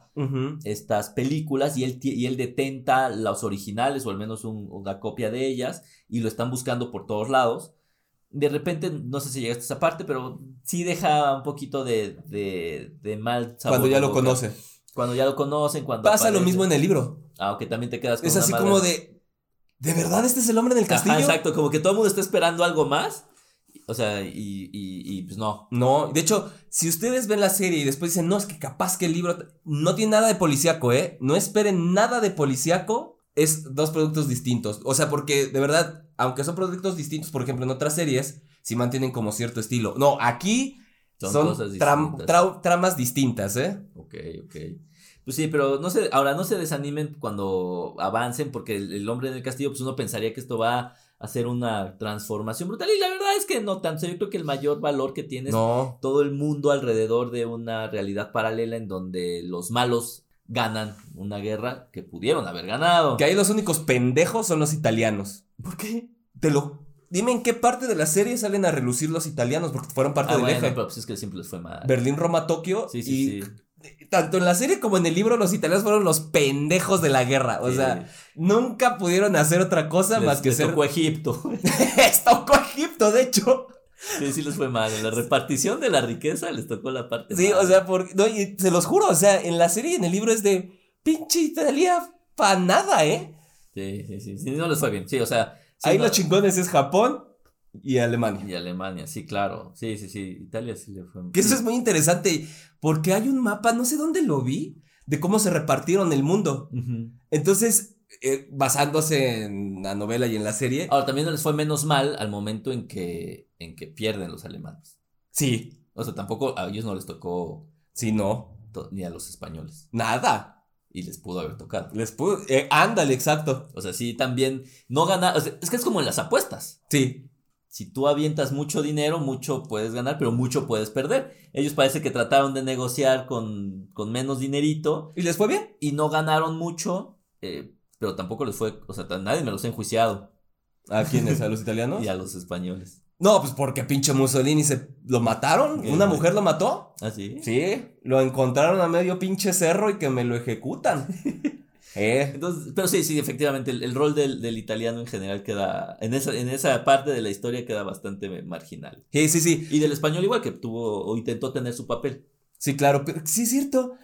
estas películas y él, y él detenta las originales o al menos un- una copia de ellas y lo están buscando por todos lados. De repente, no sé si llegaste a esa parte, pero sí deja un poquito de, de, de mal sabor. Cuando ya lo conoce. Cuando ya lo conocen, cuando Pasa lo mismo en el libro. Aunque también te quedas con Es así madre- como de. ¿De verdad este es el hombre del castillo? Ajá, exacto, como que todo el mundo está esperando algo más. O sea, y, y, y pues no. No, de hecho, si ustedes ven la serie y después dicen, no, es que capaz que el libro no tiene nada de policíaco, ¿eh? No esperen nada de policíaco, es dos productos distintos. O sea, porque de verdad, aunque son productos distintos, por ejemplo, en otras series, sí mantienen como cierto estilo. No, aquí Son son, cosas tram- distintas. trau- tramas distintas, ¿eh? Ok, ok. Pues sí, pero no se, ahora no se desanimen cuando avancen, porque el, el hombre en el castillo, pues uno pensaría que esto va a ser una transformación brutal. Y la verdad es que no tanto. Yo creo que el mayor valor que tiene es todo el mundo alrededor de una realidad paralela en donde los malos ganan una guerra que pudieron haber ganado. Que ahí los únicos pendejos son los italianos. ¿Por qué? Te lo. Dime en qué parte de la serie salen a relucir los italianos, porque fueron parte Ah, del bueno, eje. pero pues es que siempre les fue mal. Berlín, Roma, Tokio. Sí, y sí, sí. Tanto en la serie como en el libro, los italianos fueron los pendejos de la guerra. O Sí. sea, nunca pudieron hacer otra cosa Les- más que les ser. tocó Egipto. Les tocó Egipto, de hecho. sí, sí les fue mal. En la repartición de la riqueza les tocó la parte Sí, mala. o sea, por, no, y se los juro, o sea, en la serie y en el libro es de pinche Italia pa' nada, ¿eh? Sí, sí, sí, sí, no les fue bien. Sí, o sea. sí, Ahí no- los chingones es Japón y Alemania. Y Alemania, sí, claro. Sí, sí, sí. Italia sí le fue. Que eso es muy interesante, porque hay un mapa, no sé dónde lo vi, de cómo se repartieron el mundo. Entonces, eh, basándose en la novela y en la serie, Ahora, también les fue menos mal al momento en que, en que pierden los alemanes. sí, O sea, tampoco a ellos no les tocó sí, no, ni a los españoles. nada. Y les pudo haber tocado. Les pudo, eh, ándale, exacto. O sea, sí, también no ganar. o sea, es que es como en las apuestas. Sí, Si tú avientas mucho dinero, mucho puedes ganar, pero mucho puedes perder. Ellos parece que trataron de negociar con, con menos dinerito ¿y les fue bien? y no ganaron mucho, eh, pero tampoco les fue, o sea, nadie me los ha enjuiciado. ¿A quiénes? ¿A los italianos? Y a los españoles. No, pues porque pinche Mussolini se lo mataron. ¿Qué? ¿Una mujer lo mató? ¿Ah, sí? Sí, lo encontraron a medio pinche cerro y que me lo ejecutan. eh, Entonces, pero sí, sí, efectivamente, el, el rol del, del italiano en general queda, en esa, en esa parte de la historia queda bastante marginal. sí, sí, sí. Y del español igual, que tuvo o intentó tener su papel. Sí, claro, pero sí es cierto.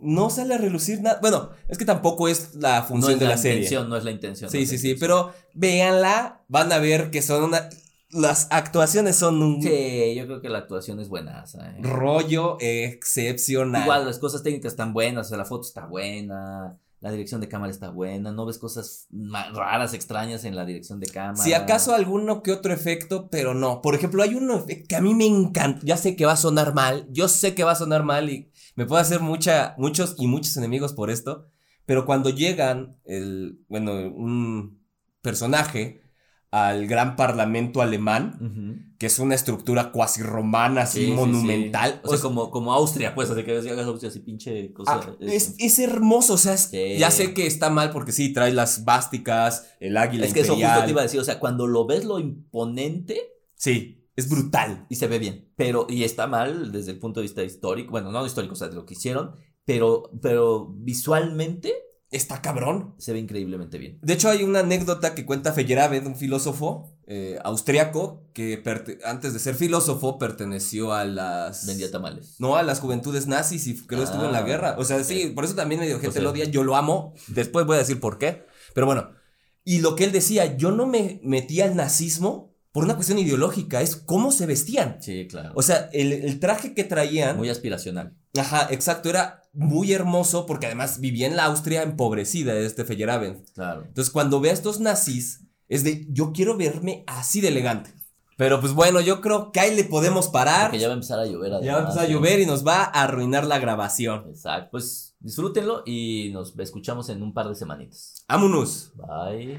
No sale a relucir nada. Bueno, es que tampoco es la No función es de la, la, serie. no es la intención. no Sí, la sí, sí, intención. pero véanla, van a ver que son una... Las actuaciones son un Sí, yo creo que la actuación es buena. ¿eh? rollo excepcional. Igual las cosas técnicas están buenas, o sea, la foto está buena, la dirección de cámara está buena, no ves cosas raras, extrañas en la dirección de cámara. Si acaso alguno que otro efecto, pero no. Por ejemplo, hay uno que a mí me encanta. Ya sé que va a sonar mal. Yo sé que va a sonar mal y me puedo hacer mucha, muchos y muchos enemigos por esto. Pero cuando llegan el, bueno, un personaje al gran parlamento alemán, Ujú. que es una estructura cuasi romana, así Sí, sí, monumental. sí. O sea, como, como Austria, pues, así que hagas Austria así pinche cosa. Ah, eh, es, es hermoso, o sea, es- ya sé que está mal porque sí, trae las vásticas, el águila es que eso justo te iba a decir, o sea, cuando lo ves lo imponente Sí, es brutal. y se ve bien, pero, y está mal desde el punto de vista histórico, bueno, no histórico, o sea, de lo que hicieron, pero, pero visualmente Está cabrón. se ve increíblemente bien. De hecho, hay una anécdota que cuenta Feyerabend, un filósofo eh, austriaco que antes de ser filósofo perteneció a las. Vendía tamales. No, a las juventudes nazis y creo que estuvo en la Ah, guerra. O sea, sí, por eso también medio gente O sea- lo odia. Yo lo amo. Después voy a decir por qué. Pero bueno. Y lo que él decía, yo no me metí al nazismo por una cuestión ideológica, es cómo se vestían. Sí, claro. O sea, el, el traje que traían. Muy aspiracional. Ajá, exacto, era muy hermoso porque además vivía en la Austria empobrecida, este Feyerabend. Claro. Entonces, cuando ve a estos nazis, es de yo quiero verme así de elegante. Pero pues bueno, yo creo que ahí le podemos parar. Porque ya va a empezar a llover. Ya va a además, empezar a llover y nos va a arruinar la grabación. Exacto. Pues disfrútenlo y nos escuchamos en un par de semanitas. Vámonos. Bye.